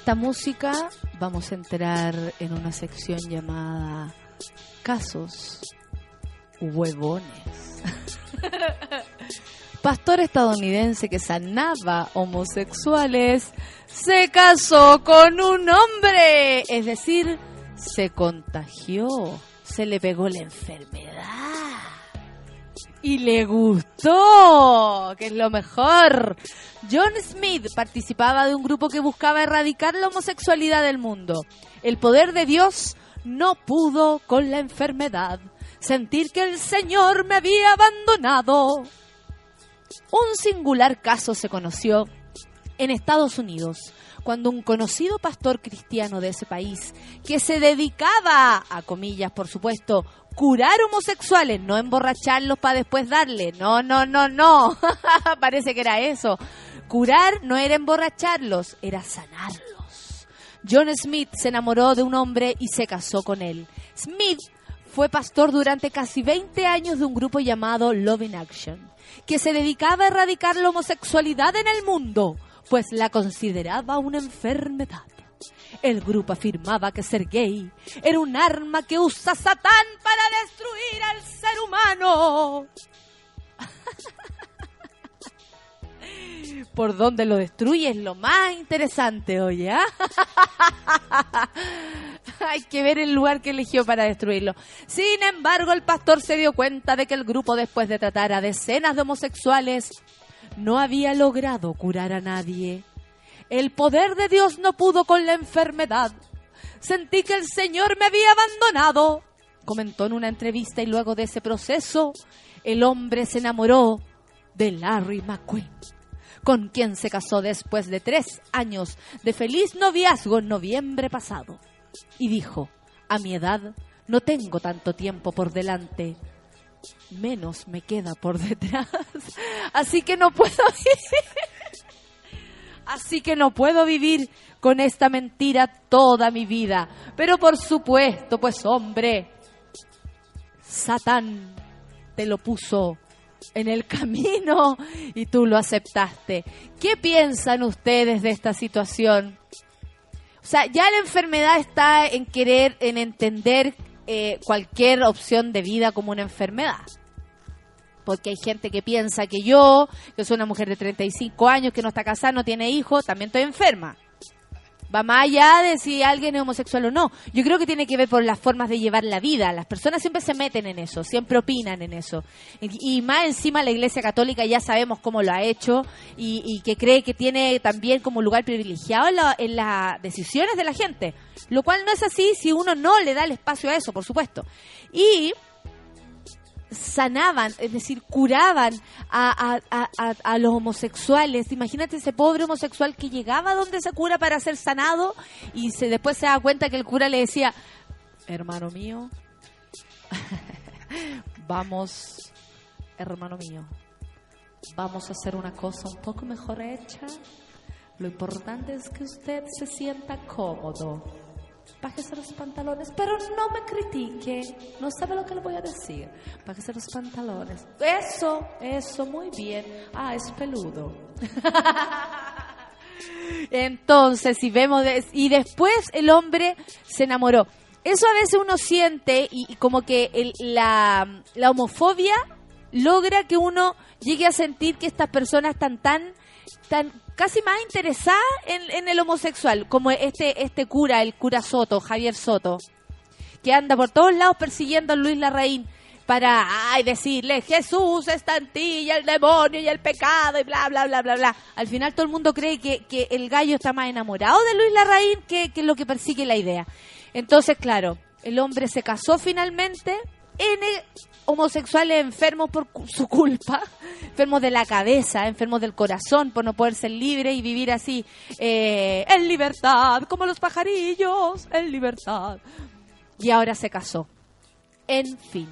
esta música vamos a entrar en una sección llamada Casos Huevones. Pastor estadounidense que sanaba homosexuales se casó con un hombre, es decir, se contagió, se le pegó la enfermedad y le gustó, que es lo mejor. John Smith participaba de un grupo que buscaba erradicar la homosexualidad del mundo. El poder de Dios no pudo con la enfermedad. Sentir que el Señor me había abandonado. Un singular caso se conoció en Estados Unidos, cuando un conocido pastor cristiano de ese país, que se dedicaba, a comillas por supuesto, curar homosexuales, no emborracharlos para después darle, no, no, no, no, parece que era eso. Curar no era emborracharlos, era sanarlos. John Smith se enamoró de un hombre y se casó con él. Smith fue pastor durante casi 20 años de un grupo llamado Love in Action, que se dedicaba a erradicar la homosexualidad en el mundo, pues la consideraba una enfermedad. El grupo afirmaba que ser gay era un arma que usa Satán para destruir al ser humano. Por donde lo destruye es lo más interesante, oye. ¿ah? Hay que ver el lugar que eligió para destruirlo. Sin embargo, el pastor se dio cuenta de que el grupo, después de tratar a decenas de homosexuales, no había logrado curar a nadie. El poder de Dios no pudo con la enfermedad. Sentí que el Señor me había abandonado, comentó en una entrevista y luego de ese proceso, el hombre se enamoró de Larry McQueen, con quien se casó después de tres años de feliz noviazgo en noviembre pasado. Y dijo, a mi edad no tengo tanto tiempo por delante, menos me queda por detrás, así que no puedo Así que no puedo vivir con esta mentira toda mi vida. Pero por supuesto, pues hombre, Satán te lo puso en el camino y tú lo aceptaste. ¿Qué piensan ustedes de esta situación? O sea, ya la enfermedad está en querer, en entender eh, cualquier opción de vida como una enfermedad porque hay gente que piensa que yo, que soy una mujer de 35 años, que no está casada, no tiene hijos, también estoy enferma. Va más allá de si alguien es homosexual o no. Yo creo que tiene que ver por las formas de llevar la vida. Las personas siempre se meten en eso, siempre opinan en eso. Y, más encima la Iglesia Católica ya sabemos cómo lo ha hecho y, y que cree que tiene también como lugar privilegiado en, la- en las decisiones de la gente. Lo cual no es así si uno no le da el espacio a eso, por supuesto. Y sanaban, es decir, curaban a, los homosexuales. Imagínate ese pobre homosexual que llegaba donde ese cura para ser sanado y se, después se da cuenta que el cura le decía, hermano mío, vamos, hermano mío, vamos a hacer una cosa un poco mejor hecha. Lo importante es que usted se sienta cómodo. Bájese los pantalones, pero no me critique. No sabe lo que le voy a decir. Bájese los pantalones. Eso, eso, muy bien. Ah, es peludo. Entonces, si vemos, y después el hombre se enamoró. Eso a veces uno siente y, y como que el- la, la homofobia logra que uno llegue a sentir que estas personas están tan, tan casi más interesadas en, en el homosexual, como este, este cura, el cura Soto, Javier Soto, que anda por todos lados persiguiendo a Luis Larraín para ay, decirle Jesús está en ti el demonio y el pecado y bla bla bla bla bla. Al final todo el mundo cree que, que el gallo está más enamorado de Luis Larraín que, que lo que persigue la idea. Entonces, claro, el hombre se casó finalmente en homosexuales enfermos por su culpa, enfermos de la cabeza, enfermos del corazón por no poder ser libres y vivir así eh, en libertad, como los pajarillos, en libertad. Y ahora se casó. En fin.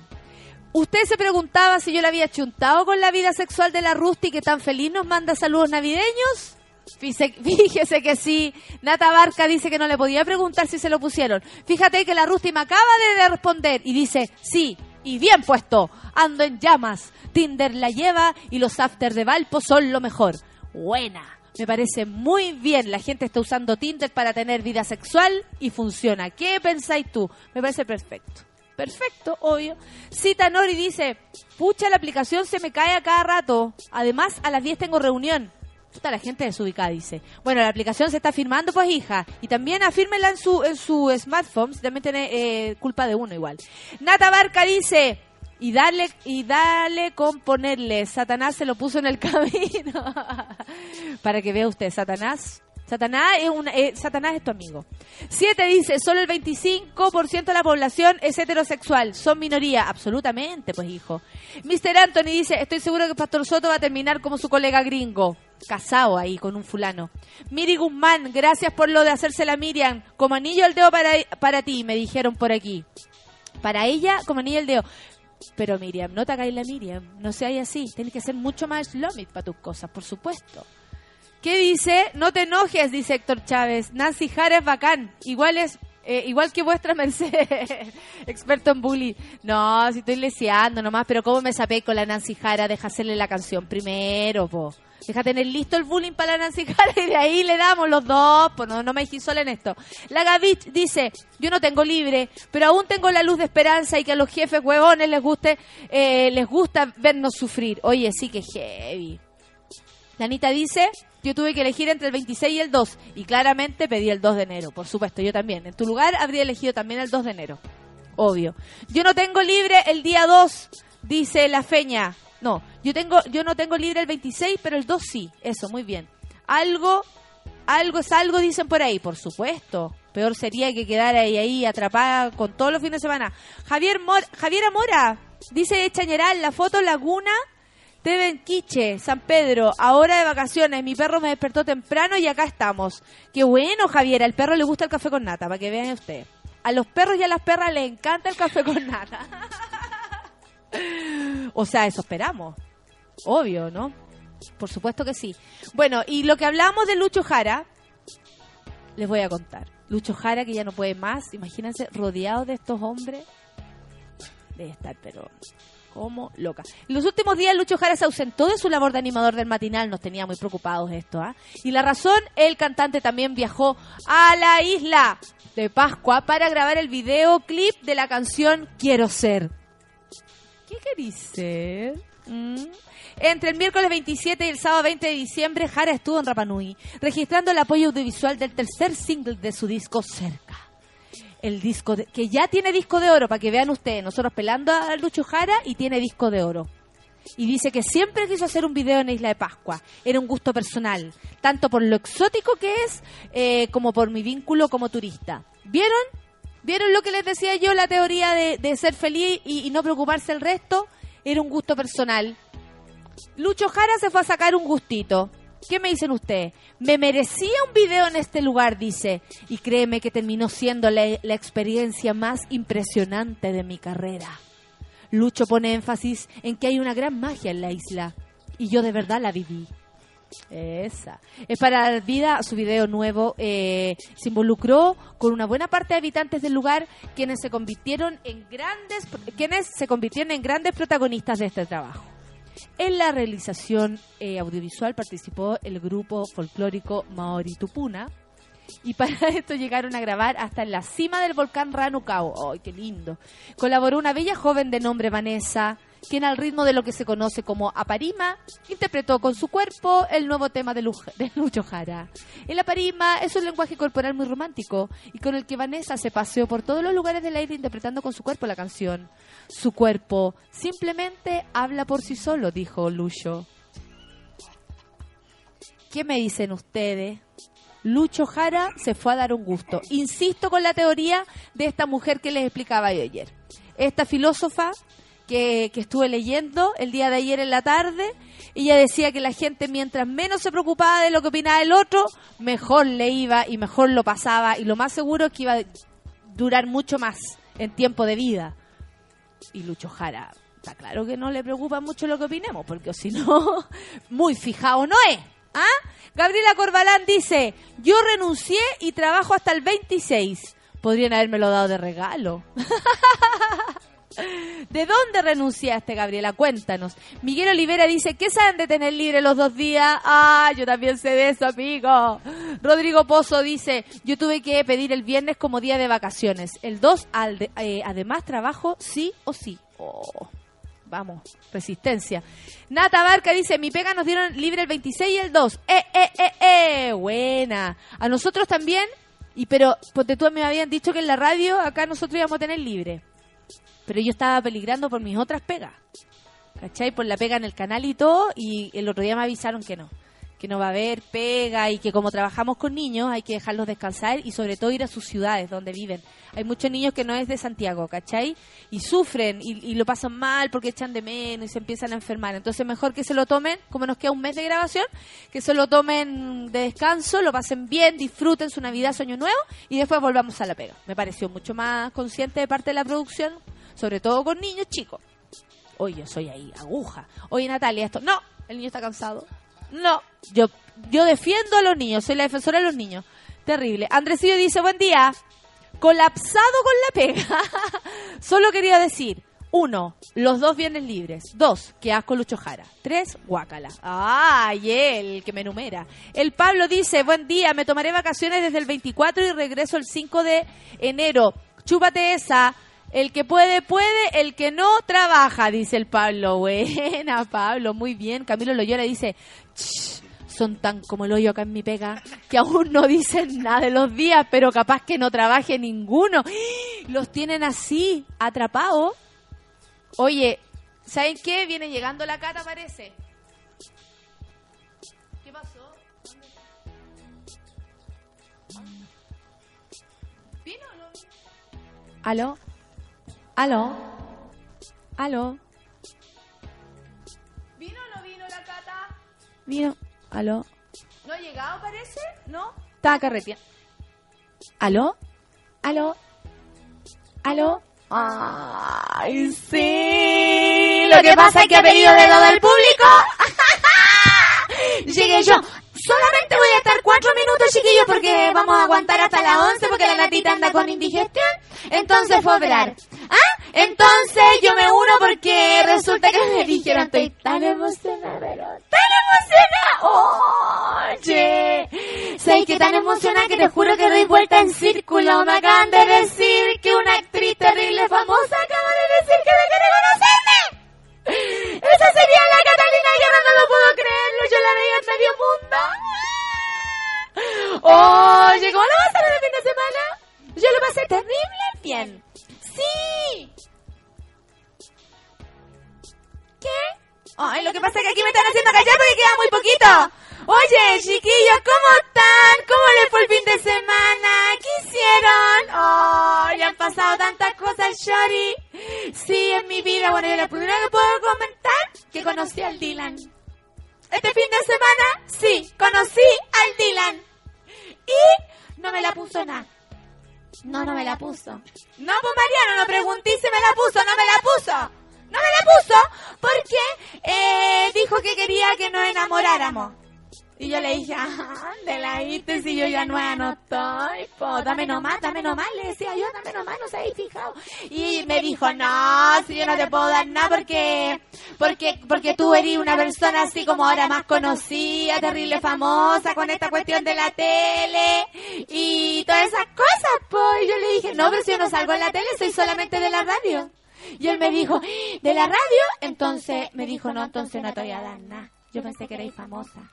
Usted se preguntaba si yo le había chuntado con la vida sexual de la Rusty que tan feliz nos manda saludos navideños. Fíjese, que sí. Nata Barca dice que no le podía preguntar si se lo pusieron. Fíjate que la Rusty me acaba de responder y dice, sí, y bien puesto. Ando en llamas. Tinder la lleva y los after de Valpo son lo mejor. Buena. Me parece muy bien. La gente está usando Tinder para tener vida sexual y funciona. ¿Qué pensáis tú? Me parece perfecto. Perfecto, obvio. Cita Nori dice, pucha, la aplicación se me cae a cada rato. Además, a las 10 tengo reunión. Puta, la gente desubicada dice. Bueno, la aplicación se está firmando, pues, hija. Y también afírmela en su, en su smartphone, si también tiene eh, culpa de uno igual. Nata Barca dice, y dale, y dale con ponerle, Satanás se lo puso en el camino. Para que vea usted, Satanás. Satanás es, un, eh, Satanás es tu amigo. Siete dice, solo el 25% de la población es heterosexual. Son minoría. Absolutamente, pues hijo. Mr. Anthony dice, estoy seguro que Pastor Soto va a terminar como su colega gringo. Casado ahí con un fulano. Miri Guzmán, gracias por lo de hacerse la Miriam. Como anillo al dedo para, para ti, me dijeron por aquí. Para ella, como anillo al dedo. Pero Miriam, no te hagáis la Miriam. No seáis así. Tienes que ser mucho más slomit para tus cosas, por supuesto. ¿Qué dice? No te enojes, dice Héctor Chávez. Nancy Jara es bacán. Igual es. Eh, igual que vuestra merced, experto en bullying. No, si estoy leseando nomás, pero ¿cómo me sapé con la Nancy Jara? Deja hacerle la canción primero, po. Deja tener listo el bullying para la Nancy Jara y de ahí le damos los dos, pues no, no me dejé sola en esto. La Gavich dice, yo no tengo libre, pero aún tengo la luz de esperanza y que a los jefes huevones les guste, eh, les gusta vernos sufrir. Oye, sí que heavy. La Anita dice, yo tuve que elegir entre el 26 y el 2 y claramente pedí el 2 de enero, por supuesto, yo también. En tu lugar habría elegido también el 2 de enero, obvio. Yo no tengo libre el día 2, dice la feña. No, yo tengo yo no tengo libre el 26, pero el 2 sí. Eso, muy bien. Algo algo es algo dicen por ahí, por supuesto. Peor sería que quedara ahí, ahí atrapada con todos los fines de semana. Javier Mor Javiera Mora dice Chañeral, la foto Laguna Tebenquiche, San Pedro, ahora de vacaciones. Mi perro me despertó temprano y acá estamos. Qué bueno, Javiera. Al perro le gusta el café con nata, para que vean ustedes. A los perros y a las perras les encanta el café con nata. o sea, eso esperamos. Obvio, ¿no? Por supuesto que sí. Bueno, y lo que hablamos de Lucho Jara, les voy a contar. Lucho Jara, que ya no puede más, imagínense, rodeado de estos hombres. Debe estar, pero como loca. Los últimos días Lucho Jara se ausentó de su labor de animador del matinal, nos tenía muy preocupados esto, ¿ah? Y la razón, el cantante también viajó a la isla de Pascua para grabar el videoclip de la canción Quiero ser. ¿Qué querís ser? ¿Mm? Entre el miércoles 27 y el sábado 20 de diciembre, Jara estuvo en Rapanui, registrando el apoyo audiovisual del tercer single de su disco Cerca el disco de- que ya tiene disco de oro para que vean ustedes nosotros pelando a Lucho Jara y tiene disco de oro. Y dice que siempre quiso hacer un video en Isla de Pascua. Era un gusto personal tanto por lo exótico que es eh, como por mi vínculo como turista. Vieron vieron lo que les decía yo la teoría de, de ser feliz y, y no preocuparse el resto era un gusto personal. Lucho Jara se fue a sacar un gustito. ¿Qué me dicen ustedes? Me merecía un video en este lugar, dice. Y créeme que terminó siendo la, la experiencia más impresionante de mi carrera. Lucho pone énfasis en que hay una gran magia en la isla. Y yo de verdad la viví. Esa. Es para dar vida su video nuevo. eh, se involucró con una buena parte de habitantes del lugar, quienes se convirtieron en grandes, quienes se convirtieron en grandes protagonistas de este trabajo. En la realización eh, audiovisual participó el grupo folclórico Maori Tupuna. Y para esto llegaron a grabar hasta en la cima del volcán Ranucao. ¡Ay, qué lindo! Colaboró una bella joven de nombre Vanessa, quien al ritmo de lo que se conoce como Aparima, interpretó con su cuerpo el nuevo tema de, Luj- de Lucho Jara. El Aparima es un lenguaje corporal muy romántico y con el que Vanessa se paseó por todos los lugares del aire interpretando con su cuerpo la canción. Su cuerpo simplemente habla por sí solo, dijo Lucho. ¿Qué me dicen ustedes? Lucho Jara se fue a dar un gusto. Insisto con la teoría de esta mujer que les explicaba yo ayer. Esta filósofa que, estuve leyendo el día de ayer en la tarde, ella decía que la gente mientras menos se preocupaba de lo que opinaba el otro, mejor le iba y mejor lo pasaba y lo más seguro es que iba a durar mucho más en tiempo de vida. Y Lucho Jara, está claro que no le preocupa mucho lo que opinemos, porque si no, muy fijado no es. ¿Ah? Gabriela Corbalán dice, yo renuncié y trabajo hasta el 26. Podrían habérmelo dado de regalo. ¿De dónde renunciaste, Gabriela? Cuéntanos. Miguel Olivera dice, ¿qué saben de tener libre los dos días? Ah, yo también sé de eso, amigo. Rodrigo Pozo dice, yo tuve que pedir el viernes como día de vacaciones. El 2, al de- eh, además, trabajo sí o sí. Oh, vamos, resistencia. Nata Barca dice, mi pega nos dieron libre el 26 y el 2. ¡Eh, eh, eh, eh! Buena. A nosotros también, y pero, ponte tú, me habían dicho que en la radio acá nosotros íbamos a tener libre pero yo estaba peligrando por mis otras pegas. ¿Cachai? Por la pega en el canal y todo, y el otro día me avisaron que no. Que no va a haber pega y que como trabajamos con niños hay que dejarlos descansar y sobre todo ir a sus ciudades donde viven. Hay muchos niños que no es de Santiago, ¿cachai? Y sufren y, y lo pasan mal porque echan de menos y se empiezan a enfermar. Entonces mejor que se lo tomen, como nos queda un mes de grabación, que se lo tomen de descanso, lo pasen bien, disfruten su Navidad, su Año Nuevo y después volvamos a la pega. Me pareció mucho más consciente de parte de la producción, sobre todo con niños chicos. Oye, soy ahí, aguja. Oye, Natalia, esto. No, el niño está cansado. No, yo, yo defiendo a los niños, soy la defensora de los niños. Terrible. Andresillo dice, buen día. Colapsado con la pega. Solo quería decir, uno, los dos viernes libres. Dos, que asco Lucho Jara. Tres, guácala. Ay, el que me enumera. El Pablo dice, buen día, me tomaré vacaciones desde el 24 y regreso el 5 de enero. Chúpate esa. El que puede, puede, el que no, trabaja, dice el Pablo. Buena, Pablo, muy bien. Camilo Loyola dice, "Ch, son tan como el hoyo acá en mi pega, que aún no dicen nada de los días, pero capaz que no trabaje ninguno. Los tienen así, atrapados. Oye, ¿saben qué? Viene llegando la cata, parece. ¿Qué pasó? ¿Vino o no? ¿Aló? ¿Aló? ¿Aló? ¿Vino o no vino la cata? ¿Vino? ¿Aló? ¿No ha llegado, parece? ¿No? Estaba carreteando. ¿Aló? ¿Aló? ¿Aló? ¡Ay, sí! Lo que pasa es que a pedido de todo el público llegué yo. Solamente voy a estar cuatro minutos, chiquillos, porque vamos a aguantar hasta las once porque la natita anda con indigestión. Entonces fue a operar. ¿Ah? Entonces yo me uno porque resulta que me dijeron, estoy tan emocionada, pero tan emocionada. Oye, ¿sabes qué tan emocionada que te juro que doy vuelta en círculo? Me acaban de decir que una actriz terrible famosa acaba de decir que me quiere conocerme. Esa sería la Catalina creerlo, yo la veía en medio mundo. Oye, ¿cómo lo pasaron el fin de semana? Yo lo pasé terrible bien. ¡Sí! ¿Qué? Ay, lo que pasa es que aquí me están haciendo callar porque queda muy poquito. Oye, chiquillos, ¿cómo están? ¿Cómo les fue el fin de semana? ¿Qué hicieron? Oh, ya han pasado tantas cosas, Shori. Sí, en mi vida, bueno, yo la primera que puedo comentar que conocí al Dylan. Este fin de semana, sí, conocí al Dylan. Y no me la puso nada. No, no me la puso. No, pues Mariano, no pregunté si me la puso, no me la puso. No me la puso porque eh, dijo que quería que nos enamoráramos. Y yo le dije, ah, de la viste si yo ya no estoy, po, dame nomás, dame nomás, le decía yo, dame nomás, no se habéis fijado. Y me dijo, no, si yo no te puedo dar nada porque, porque, porque tú eres una persona así como ahora más conocida, terrible famosa, con esta cuestión de la tele y todas esas cosas, pues. Y yo le dije, no, pero si yo no salgo en la tele, soy solamente de la radio. Y él me dijo, ¿de la radio? Entonces me dijo, no, entonces no te voy a dar nada. Yo pensé que erais famosa.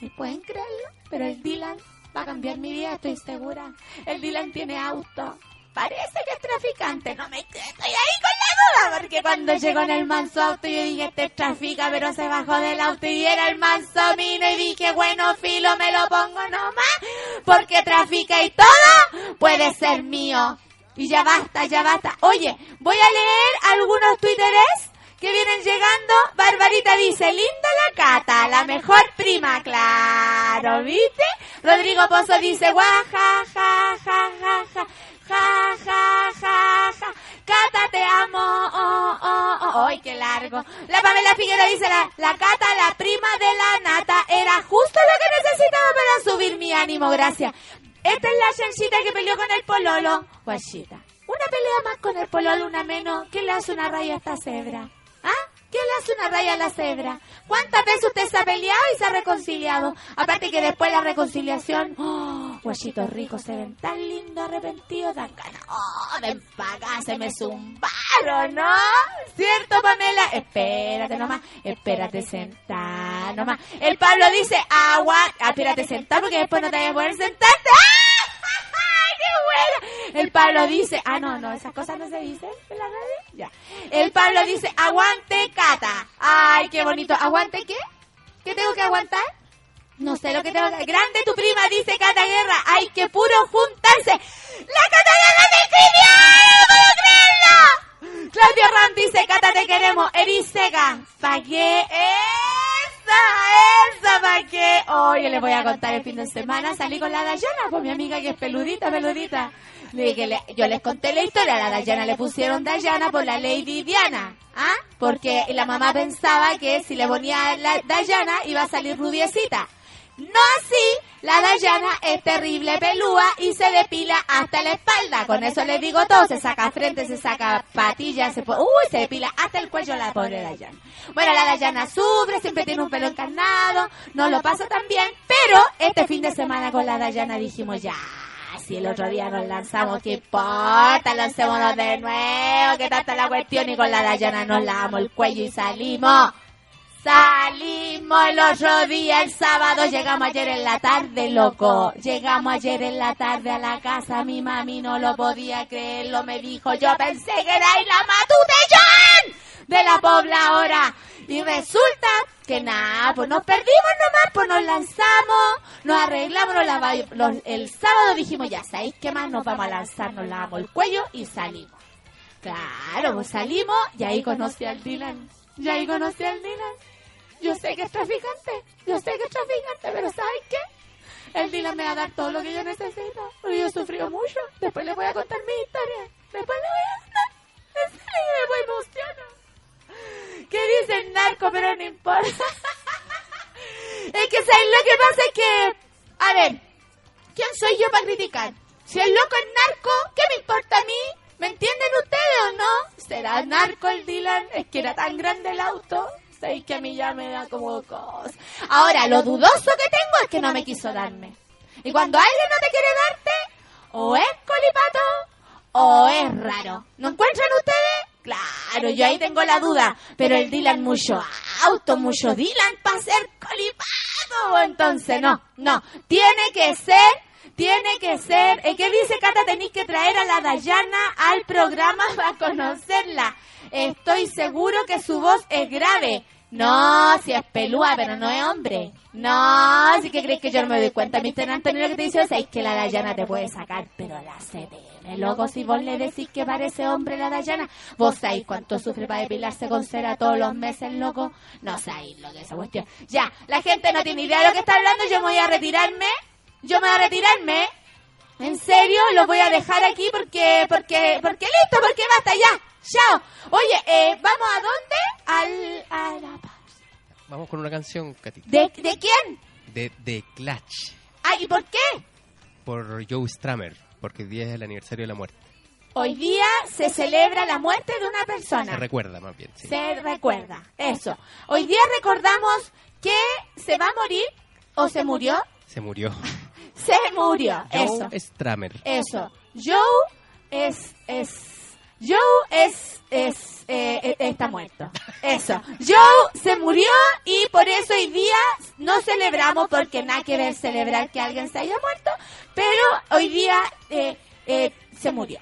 ¿Me pueden creerlo? Pero el Dylan va a cambiar mi vida, estoy segura. El Dylan tiene auto. Parece que es traficante. No me estoy ahí con la duda, porque cuando llegó en el manso auto yo dije, este trafica, pero se bajó del auto y era el manso mino y dije, bueno, filo, me lo pongo nomás, porque trafica y todo puede ser mío. Y ya basta, ya basta. Oye, voy a leer algunos twitteres que vienen llegando. Barbarita dice, linda la cata, la mejor prima, claro, ¿viste? Rodrigo Pozo dice, guaja, ja, ja, ja, ja. Ja, ja, ja, ja. Cata, te amo. Oh, oh, oh. ¡Ay, qué largo! La Pamela Figueroa dice, la, la Cata, la prima de la Nata, era justo lo que necesitaba para subir mi ánimo, gracias. Esta es la chanchita que peleó con el pololo. Guachita. Una pelea más con el pololo, una menos. ¿Qué le hace una raya a esta cebra? ¿Ah? ¿Qué le hace una raya a la cebra? ¿Cuántas veces usted se ha peleado y se ha reconciliado? Aparte que después la reconciliación, oh, huesitos ricos se ven tan lindos arrepentidos, dan ganas, oh, ven pa' acá, se me zumbaron, ¿no? ¿Cierto, Pamela? Espérate nomás, espérate sentar nomás. El Pablo dice, agua, espérate sentar porque después no te voy a poder sentarte. ¡Ah! El Pablo dice, ah, no, no, esas cosas no se dicen en la radio. Ya. El Pablo dice, aguante Cata. Ay, qué bonito. ¿Aguante qué? ¿Qué tengo que aguantar? No sé lo que tengo que... Grande tu prima, dice Cata Guerra. Ay, qué puro juntarse. ¡La Cata Guerra me escribió! ¡No puedo creerlo! Claudio Ram dice, Cata, te queremos. Erisega. Pagué. ¡Esa! ¡Esa! ¿Para qué? Oye, les voy a contar el fin de semana. Salí con la Dayana, con mi amiga que es peludita, peludita. Le dije, le- yo les conté la historia, a la Dayana le pusieron Dayana por la Lady Diana, ¿ah? Porque la mamá pensaba que si le ponía la Dayana iba a salir rubiecita. No así, la Dayana es terrible pelúa y se depila hasta la espalda. Con eso les digo todo, se saca frente, se saca patillas, se uy, se depila hasta el cuello la pobre Dayana. Bueno, la Dayana sufre, siempre tiene un pelo encarnado, no lo pasa tan bien, pero este fin de semana con la Dayana dijimos ya, si el otro día nos lanzamos, ¿qué importa? Lancémonos de nuevo, que tanta la cuestión y con la Dayana nos lavamos el cuello y salimos. Salimos el otro el sábado, llegamos ayer en la tarde, loco. Llegamos ayer en la tarde a la casa, mi mami no lo podía creerlo, me dijo, yo pensé que era la matutellón de la pobladora. Y resulta que nada, pues nos perdimos nomás, pues nos lanzamos, nos arreglamos, nos lava- los- el sábado dijimos, ya sabéis qué más, nos vamos a lanzar, nos lavamos el cuello y salimos. Claro, pues salimos y ahí conocí al Dylan. Y ahí conocí al Dylan. Yo sé que es traficante, yo sé que es traficante, pero ¿sabes qué? El Dylan me va a dar todo lo que yo necesito, porque yo sufrido mucho. Después le voy a contar mi historia. Después le voy a contar. Serio, me emociono. ¿Qué dice el narco? Pero no importa. es que ¿sabes lo que pasa? Es que, a ver, ¿quién soy yo para criticar? Si el loco es narco, ¿qué me importa a mí? ¿Me entienden ustedes o no? ¿Será narco el Dylan? Es que era tan grande el auto. Sabéis que a mí ya me da como cosa. Ahora, lo dudoso que tengo es que no me quiso darme. Y cuando alguien no te quiere darte, o es colipato o es raro. ¿No encuentran ustedes? Claro, yo ahí tengo la duda. Pero el Dylan mucho auto, mucho Dylan para ser colipato. Entonces, no, no. Tiene que ser, tiene que ser. ¿Qué dice Cata? Tenéis que traer a la Dayana al programa para conocerla. Estoy seguro que su voz es grave. No, si es pelúa, pero no es hombre. No, si que crees que yo no me doy cuenta, Mr. Antonio, lo que te dice es que la Dayana te puede sacar, pero la CTM, loco, si vos le decís que parece hombre la Dayana, vos sabéis cuánto sufre para depilarse con cera todos los meses, loco. No sabéis lo que es esa cuestión. Ya, la gente no tiene idea de lo que está hablando, yo me voy a retirarme. Yo me voy a retirarme. En serio, lo voy a dejar aquí porque, porque, porque listo, porque basta ya. Chao. Oye, eh, ¿vamos a dónde? Al, a la pausa. Vamos con una canción, Katy. ¿De, ¿De quién? De, de Clutch, Ah, ¿y por qué? por Joe Stramer, porque hoy día es el aniversario de la muerte. Hoy día se celebra la muerte de una Se persona. recuerda más bien, sí. Se recuerda. Eso. Hoy día recordamos que se va a morir o se murió. Se murió. Se murió. Eso. Joe Stramer. Eso. Joe es, es, Joe es, es, eh, eh, está muerto. Eso. Joe se murió y por eso hoy día no celebramos porque nada que ver celebrar que alguien se haya muerto, pero hoy día eh, eh, se murió.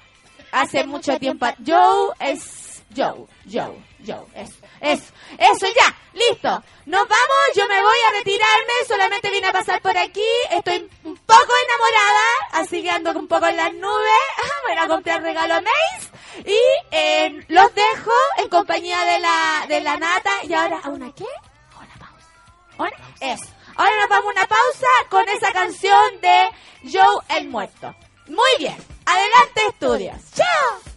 Hace mucho tiempo. Joe es Joe, Joe, Joe. Eso, eso, eso ya. Listo. Nos vamos. Yo me voy a retirarme. Solamente vine a pasar por aquí. Estoy un poco enamorada, así que ando un poco en las nubes. Voy a comprar regalo a Mace. Y eh, los dejo en compañía de la, de la nata. Y ahora, ¿a una qué? Una pausa. ¿Una? Eso. Ahora nos vamos a una pausa con esa canción de Joe el Muerto. Muy bien. Adelante, estudios. ¡Chao!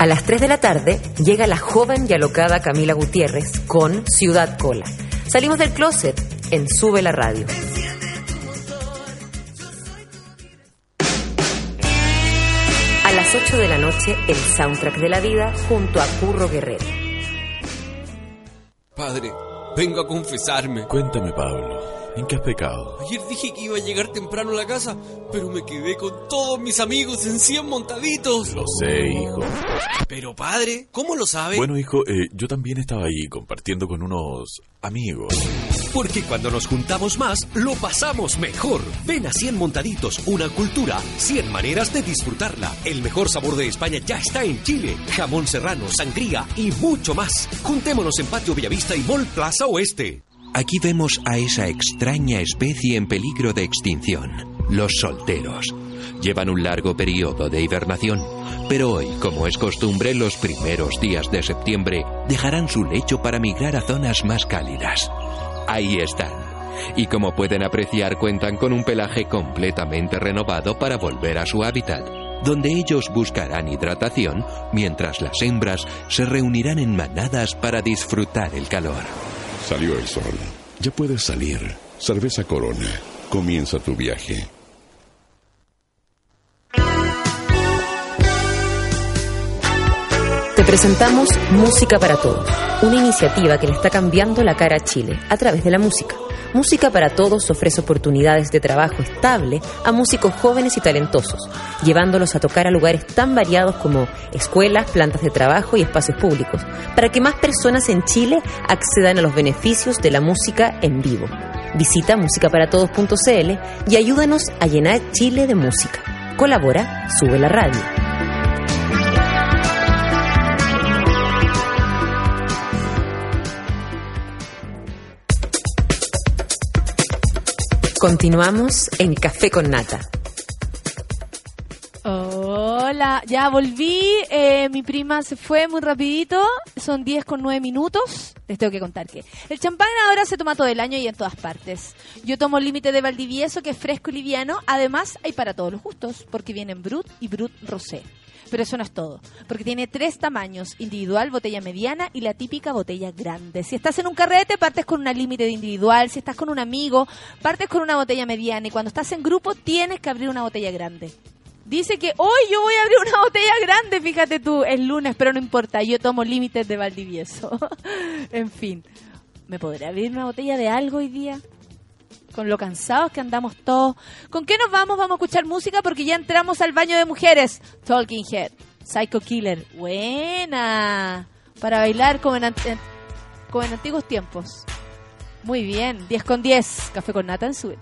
A las 3 de la tarde llega la joven y alocada Camila Gutiérrez con Ciudad Cola. Salimos del closet en Sube la Radio. A las 8 de la noche, el soundtrack de la vida junto a Curro Guerrero. Padre, vengo a confesarme. Cuéntame, Pablo. ¿En qué has pecado? Ayer dije que iba a llegar temprano a la casa, pero me quedé con todos mis amigos en 100 montaditos. Lo sé, hijo. Pero padre, ¿cómo lo sabe? Bueno, hijo, eh, yo también estaba ahí compartiendo con unos amigos. Porque cuando nos juntamos más, lo pasamos mejor. Ven a 100 Montaditos, una cultura, 100 maneras de disfrutarla. El mejor sabor de España ya está en Chile. Jamón serrano, sangría y mucho más. Juntémonos en Patio Villavista y Mall Plaza Oeste. Aquí vemos a esa extraña especie en peligro de extinción, los solteros. Llevan un largo periodo de hibernación, pero hoy, como es costumbre, los primeros días de septiembre dejarán su lecho para migrar a zonas más cálidas. Ahí están. Y como pueden apreciar, cuentan con un pelaje completamente renovado para volver a su hábitat, donde ellos buscarán hidratación mientras las hembras se reunirán en manadas para disfrutar el calor. Salió el sol. Ya puedes salir. Cerveza Corona. Comienza tu viaje. Presentamos Música para Todos, una iniciativa que le está cambiando la cara a Chile a través de la música. Música para Todos ofrece oportunidades de trabajo estable a músicos jóvenes y talentosos, llevándolos a tocar a lugares tan variados como escuelas, plantas de trabajo y espacios públicos, para que más personas en Chile accedan a los beneficios de la música en vivo. Visita musicaparatodos.cl y ayúdanos a llenar Chile de música. Colabora, sube la radio. Continuamos en Café con Nata. Hola, ya volví. eh, mi prima se fue muy rapidito. Son 10 con 9 minutos. Les tengo que contar que el champán ahora se toma todo el año y en todas partes. Yo tomo límite de Valdivieso, que es fresco y liviano. Además, hay para todos los gustos, porque vienen Brut y Brut Rosé. Pero eso no es todo, porque tiene tres tamaños, individual, botella mediana y la típica botella grande. Si estás en un carrete, partes con una límite de individual, si estás con un amigo, partes con una botella mediana y cuando estás en grupo tienes que abrir una botella grande. Dice que hoy yo voy a abrir una botella grande, fíjate tú, es lunes, pero no importa, yo tomo límites de Valdivieso. en fin, ¿me podré abrir una botella de algo hoy día? Con lo cansados que andamos todos. ¿Con qué nos vamos? Vamos a escuchar música porque ya entramos al baño de mujeres. Talking Head, Psycho Killer. Buena. Para bailar como en, como en antiguos tiempos. Muy bien. 10 con 10. Café con nata en su.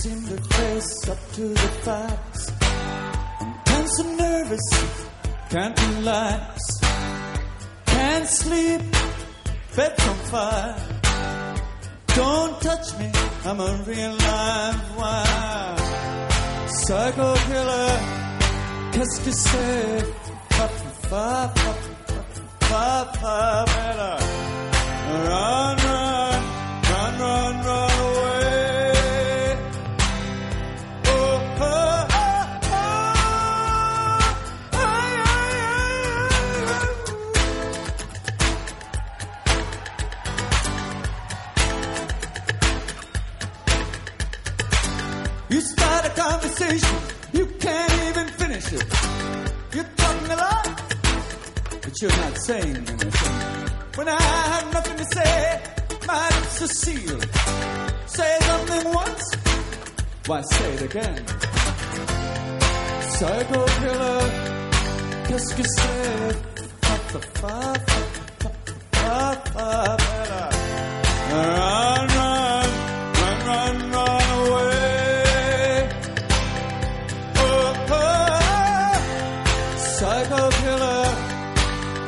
Seem to face up to the facts. I'm tense and nervous, can't relax. Can't sleep, bed's on fire. Don't touch me, I'm a real live wire. Psycho killer, qu'est-ce que c'est? Fa, fa, fa, fa, fa, better. Run, run, run, run, run conversation, you can't even finish it. You're talking a lot, but you're not saying anything. When I have nothing to say, my lips are sealed. Say something once, why say it again? Psycho killer, qu'est-ce que c'est? Fa, fa, fa, fa, fa, fa, fa,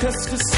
oh, psycho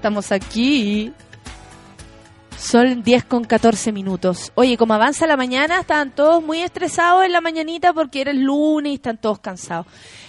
estamos aquí. Son 10 con 14 minutos. Oye, como avanza la mañana, estaban todos muy estresados en la mañanita porque era el lunes y están todos cansados.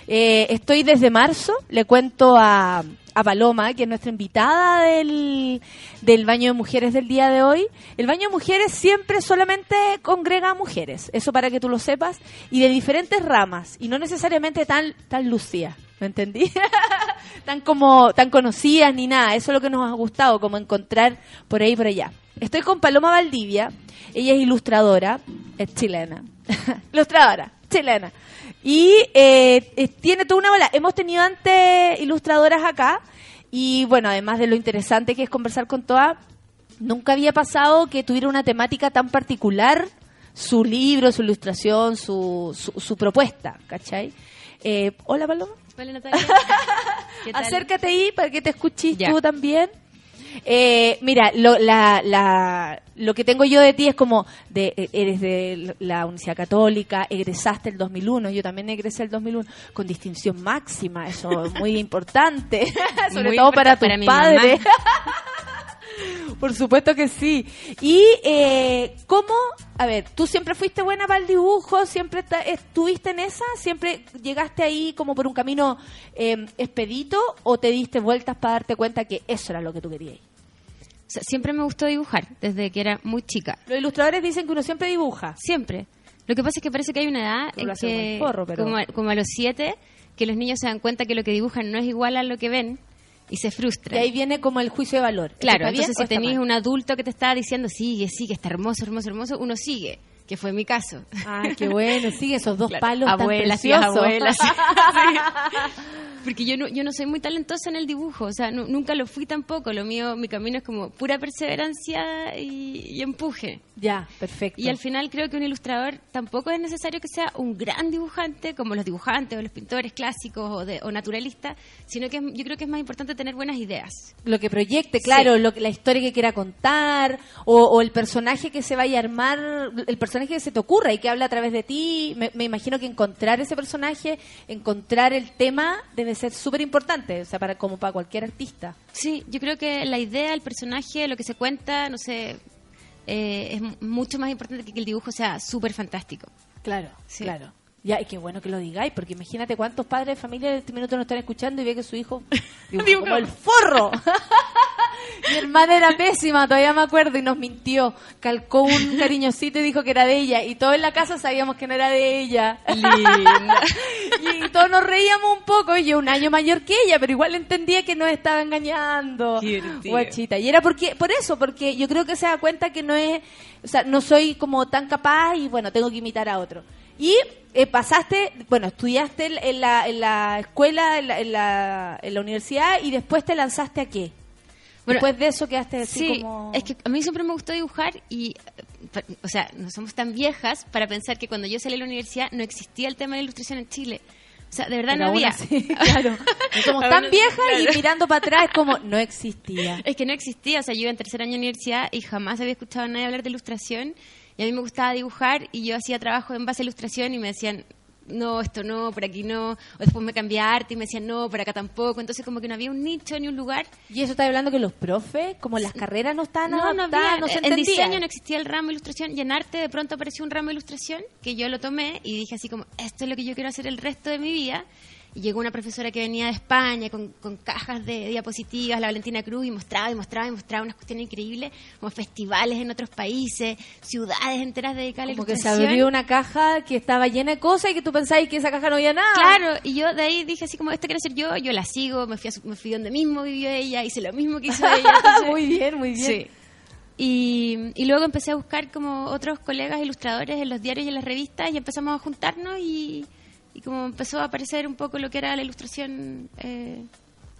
Eh, estoy desde marzo, le cuento a, a Paloma, que es nuestra invitada del, del baño de mujeres del día de hoy. El baño de mujeres siempre solamente congrega a mujeres, eso para que tú lo sepas, y de diferentes ramas, y no necesariamente tan, tan lucía. ¿Me entendí? tan como tan conocidas ni nada. Eso es lo que nos ha gustado, como encontrar por ahí y por allá. Estoy con Paloma Valdivia. Ella es ilustradora, es chilena. ilustradora, chilena. Y eh, eh, tiene toda una bola. Hemos tenido antes ilustradoras acá. Y bueno, además de lo interesante que es conversar con todas, nunca había pasado que tuviera una temática tan particular su libro, su ilustración, su, su, su propuesta, ¿cachai? Eh, Hola, Paloma. Hola Natalia. ¿Qué tal? Acércate ahí para que te escuches Ya. tú también. Eh, mira, lo, la, la- lo que tengo yo de ti es como, de, eh, eres de la Universidad Católica, egresaste el 2001, yo también egresé el 2001, con distinción máxima, eso es muy importante, sobre Muy todo para tus para mi padres. Por supuesto que sí. Y, eh, ¿cómo? A ver, ¿tú siempre fuiste buena para el dibujo? ¿Siempre estuviste en esa? ¿Siempre llegaste ahí como por un camino eh, expedito? ¿O te diste vueltas para darte cuenta que eso era lo que tú querías? O sea, siempre me gustó dibujar, desde que era muy chica. Los ilustradores dicen que uno siempre dibuja. Siempre. Lo que pasa es que parece que hay una edad en que, pero- como a los siete, que los niños se dan cuenta que lo que dibujan no es igual a lo que ven y se Y frustran. ahí viene como el juicio de valor. ¿Esto Claro, entonces si tenéis un adulto que te está diciendo sigue, sigue, está hermoso, hermoso, hermoso, uno sigue, que fue mi caso. Ay, qué bueno, sigue esos dos palos abuelas, tan preciosos. abuelas. Porque yo no, yo no soy muy talentosa en el dibujo, o sea, nu- nunca lo fui tampoco. Lo mío, mi camino es como pura perseverancia y, y empuje. Ya, perfecto. Y al final creo que un ilustrador tampoco es necesario que sea un gran dibujante como los dibujantes o los pintores clásicos o, de, o naturalistas, sino que es- yo creo que es más importante tener buenas ideas. lo que proyecte, claro, Sí. lo que- la historia que quiera contar, o, o el personaje que se vaya a armar, el personaje que se te ocurra y que habla a través de ti. Me, me imagino que encontrar ese personaje, encontrar el tema, debe ser súper importante, o sea, para como para cualquier artista. Sí, yo creo que la idea, el personaje, lo que se cuenta, no sé, eh, es mucho más importante que que el dibujo sea súper fantástico. Claro, Sí. claro. Ya, y qué bueno que lo digáis, porque imagínate cuántos padres de familia en este minuto nos están escuchando y ve que su hijo dibuja como el forro. Mi hermana era pésima, todavía me acuerdo, y nos mintió. Calcó un cariñosito y dijo que era de ella. Y todos en la casa sabíamos que no era de ella. y todos nos reíamos un poco. Y yo un año mayor que ella, pero igual entendía que nos estaba engañando. Guachita. Y era porque, por eso, porque yo creo que se da cuenta que no es, o sea, no soy como tan capaz y bueno, tengo que imitar a otro. Y eh, pasaste, bueno, estudiaste en- en la, en la escuela, en la, en, la, en la universidad y después te lanzaste a qué? Bueno, después de eso quedaste así Sí, como... es que a mí siempre me gustó dibujar y, eh, o sea, no somos tan viejas para pensar que cuando yo salí de la universidad no existía el tema de la ilustración en Chile. O sea, de verdad Pero no había. así, claro. Somos tan viejas claro. y mirando para atrás es como, no existía. Es que no existía, o sea, yo iba en tercer año de universidad y jamás había escuchado a nadie hablar de ilustración y a mí me gustaba dibujar y yo hacía trabajo en base a ilustración y me decían, no, esto no, por aquí no. O después me cambié a arte y me decían, no, por acá tampoco. Entonces como que no había un nicho ni un lugar. Y eso está hablando que los profes, como las carreras no estaban No, no había. no se en entendía. diseño no existía el ramo de ilustración y en arte de pronto apareció un ramo de ilustración que yo lo tomé y dije así como, esto es lo que yo quiero hacer el resto de mi vida. Y llegó una profesora que venía de España con, con cajas de diapositivas, la Valentina Cruz, y mostraba y mostraba y mostraba unas cuestiones increíbles, como festivales en otros países, ciudades enteras dedicadas a la Como que se abrió una caja que estaba llena de cosas y que tú pensabas que esa caja no había nada. Claro, y yo de ahí dije así como, esto quiero ser yo, yo la sigo, me fui, a su- me fui donde mismo vivió ella, hice lo mismo que hizo ella. entonces- muy bien, muy bien. Sí. Y, y luego empecé a buscar como otros colegas ilustradores en los diarios y en las revistas y empezamos a juntarnos y, y como empezó a aparecer un poco lo que era la ilustración eh,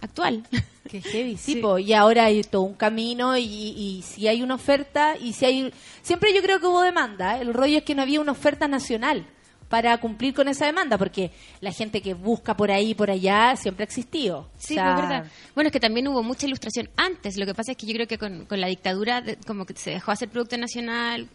actual. Qué heavy, sí, po. y ahora hay todo un camino y, y si hay una oferta y si hay... Siempre yo creo que hubo demanda, ¿eh? el rollo es que no había una oferta nacional para cumplir con esa demanda, porque la gente que busca por ahí por allá siempre ha existido. Sí, O sea, pues, verdad. Bueno, es que también hubo mucha ilustración antes. Lo que pasa es que yo creo que con, con la dictadura, de- como que se dejó hacer producto nacional,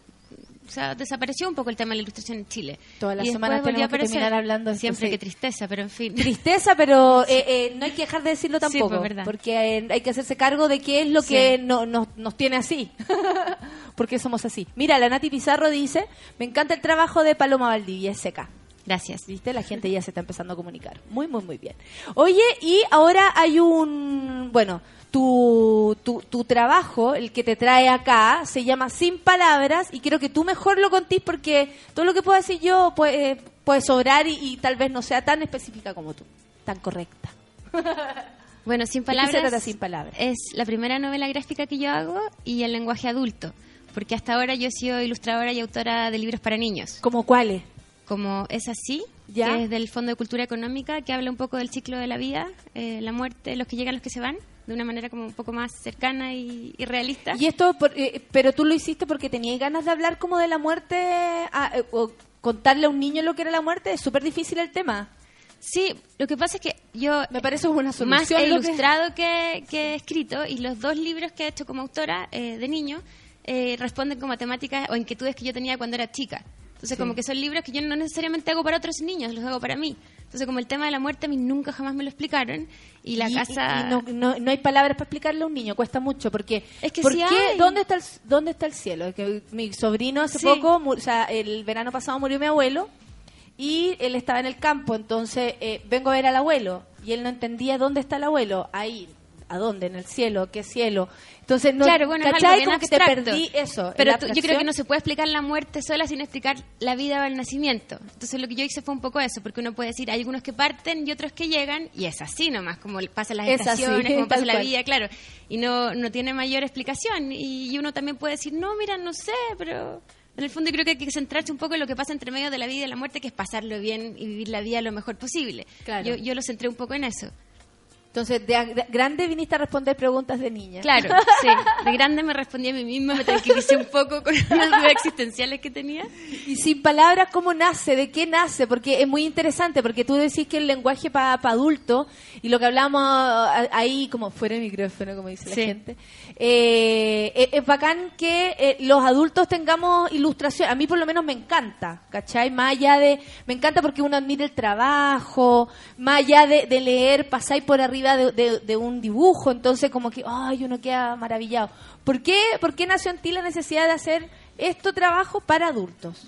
o sea, desapareció un poco el tema de la ilustración en Chile. Todas las semanas volvió a que terminar hablando esto, Siempre, sí. qué tristeza, pero en fin. Tristeza, pero eh, eh, no hay que dejar de decirlo Sí, tampoco, pues, verdad. porque eh, hay que hacerse cargo de qué es lo Sí. que no- nos- nos tiene así, porque somos así. Mira, la Nati Pizarro dice, me encanta el trabajo de Paloma Valdivia, es seca. Gracias. ¿Viste? La gente ya se está empezando a comunicar. Muy, muy, muy bien. Oye, y ahora hay un, bueno, tu, tu, tu trabajo, el que te trae acá, se llama Sin Palabras y quiero que tú mejor lo contís porque todo lo que puedo decir yo puede, puede sobrar y, y tal vez no sea tan específica como tú, tan correcta. Bueno, Sin ¿De qué se Palabras, trata Sin Palabras? es la primera novela gráfica que yo hago y el lenguaje adulto. Porque hasta ahora yo he sido ilustradora y autora de libros para niños. ¿Como cuáles? Como Es Así, Ya. que es del Fondo de Cultura Económica, que habla un poco del ciclo de la vida, eh, la muerte, los que llegan, los que se van, de una manera como un poco más cercana y, y realista. Y esto, por- eh, pero tú lo hiciste porque tenías ganas de hablar como de la muerte, a- eh, o contarle a un niño lo que era la muerte, es súper difícil el tema. Sí, lo que pasa es que yo Me parece una más solución. que- ilustrado que, que he escrito y los dos libros que he hecho como autora eh, de niño eh, responden como a temáticas o inquietudes que yo tenía cuando era chica. Entonces, Sí. como que son libros que yo no necesariamente hago para otros niños, los hago para mí. Entonces, como el tema de la muerte a mí nunca jamás me lo explicaron y la Y- casa... y no, no- no hay palabras para explicarle a un niño, cuesta mucho, porque... Es que ¿por sí qué? hay. ¿Dónde está el, dónde está el cielo? Que mi sobrino hace Sí. poco, o sea, el verano pasado murió mi abuelo y él estaba en el campo, entonces eh, vengo a ver al abuelo y él no entendía dónde está el abuelo, ahí, ¿a dónde? En el cielo, ¿qué cielo? Entonces, no, claro, bueno, es algo ¿cachai? bien Como que te perdí eso. Pero tú- yo creo que no se puede explicar la muerte sola sin explicar la vida o el nacimiento. Entonces lo que yo hice fue un poco eso, porque uno puede decir, hay algunos que parten y otros que llegan, y es así nomás, como pasan las Es así, estaciones, como pasa la cual. vida, claro. Y no, no tiene mayor explicación. Y, y uno también puede decir, no, mira, no sé, pero... En el fondo yo creo que hay que centrarse un poco en lo que pasa entre medio de la vida y la muerte, que es pasarlo bien y vivir la vida lo mejor posible. Claro. Yo, yo lo centré un poco en eso. Entonces, de, grande viniste a responder preguntas de niña. Claro, sí. De grande me respondí a mí misma, me tranquilicé un poco con las dudas existenciales que tenía. Y sin palabras, ¿cómo nace? ¿De qué nace? Porque es muy interesante, porque tú decís que el lenguaje para adultos, y lo que hablamos ahí, como fuera de micrófono, como dice Sí. la gente, eh, es, es bacán que eh, los adultos tengamos ilustración. A mí por lo menos me encanta, ¿cachai? Más allá de... Me encanta porque uno admira el trabajo, más allá de, de leer, pasáis por arriba de, de- de un dibujo, entonces como que, ay, uno queda maravillado. ¿Por qué, ¿Por qué nació en ti la necesidad de hacer esto trabajo para adultos?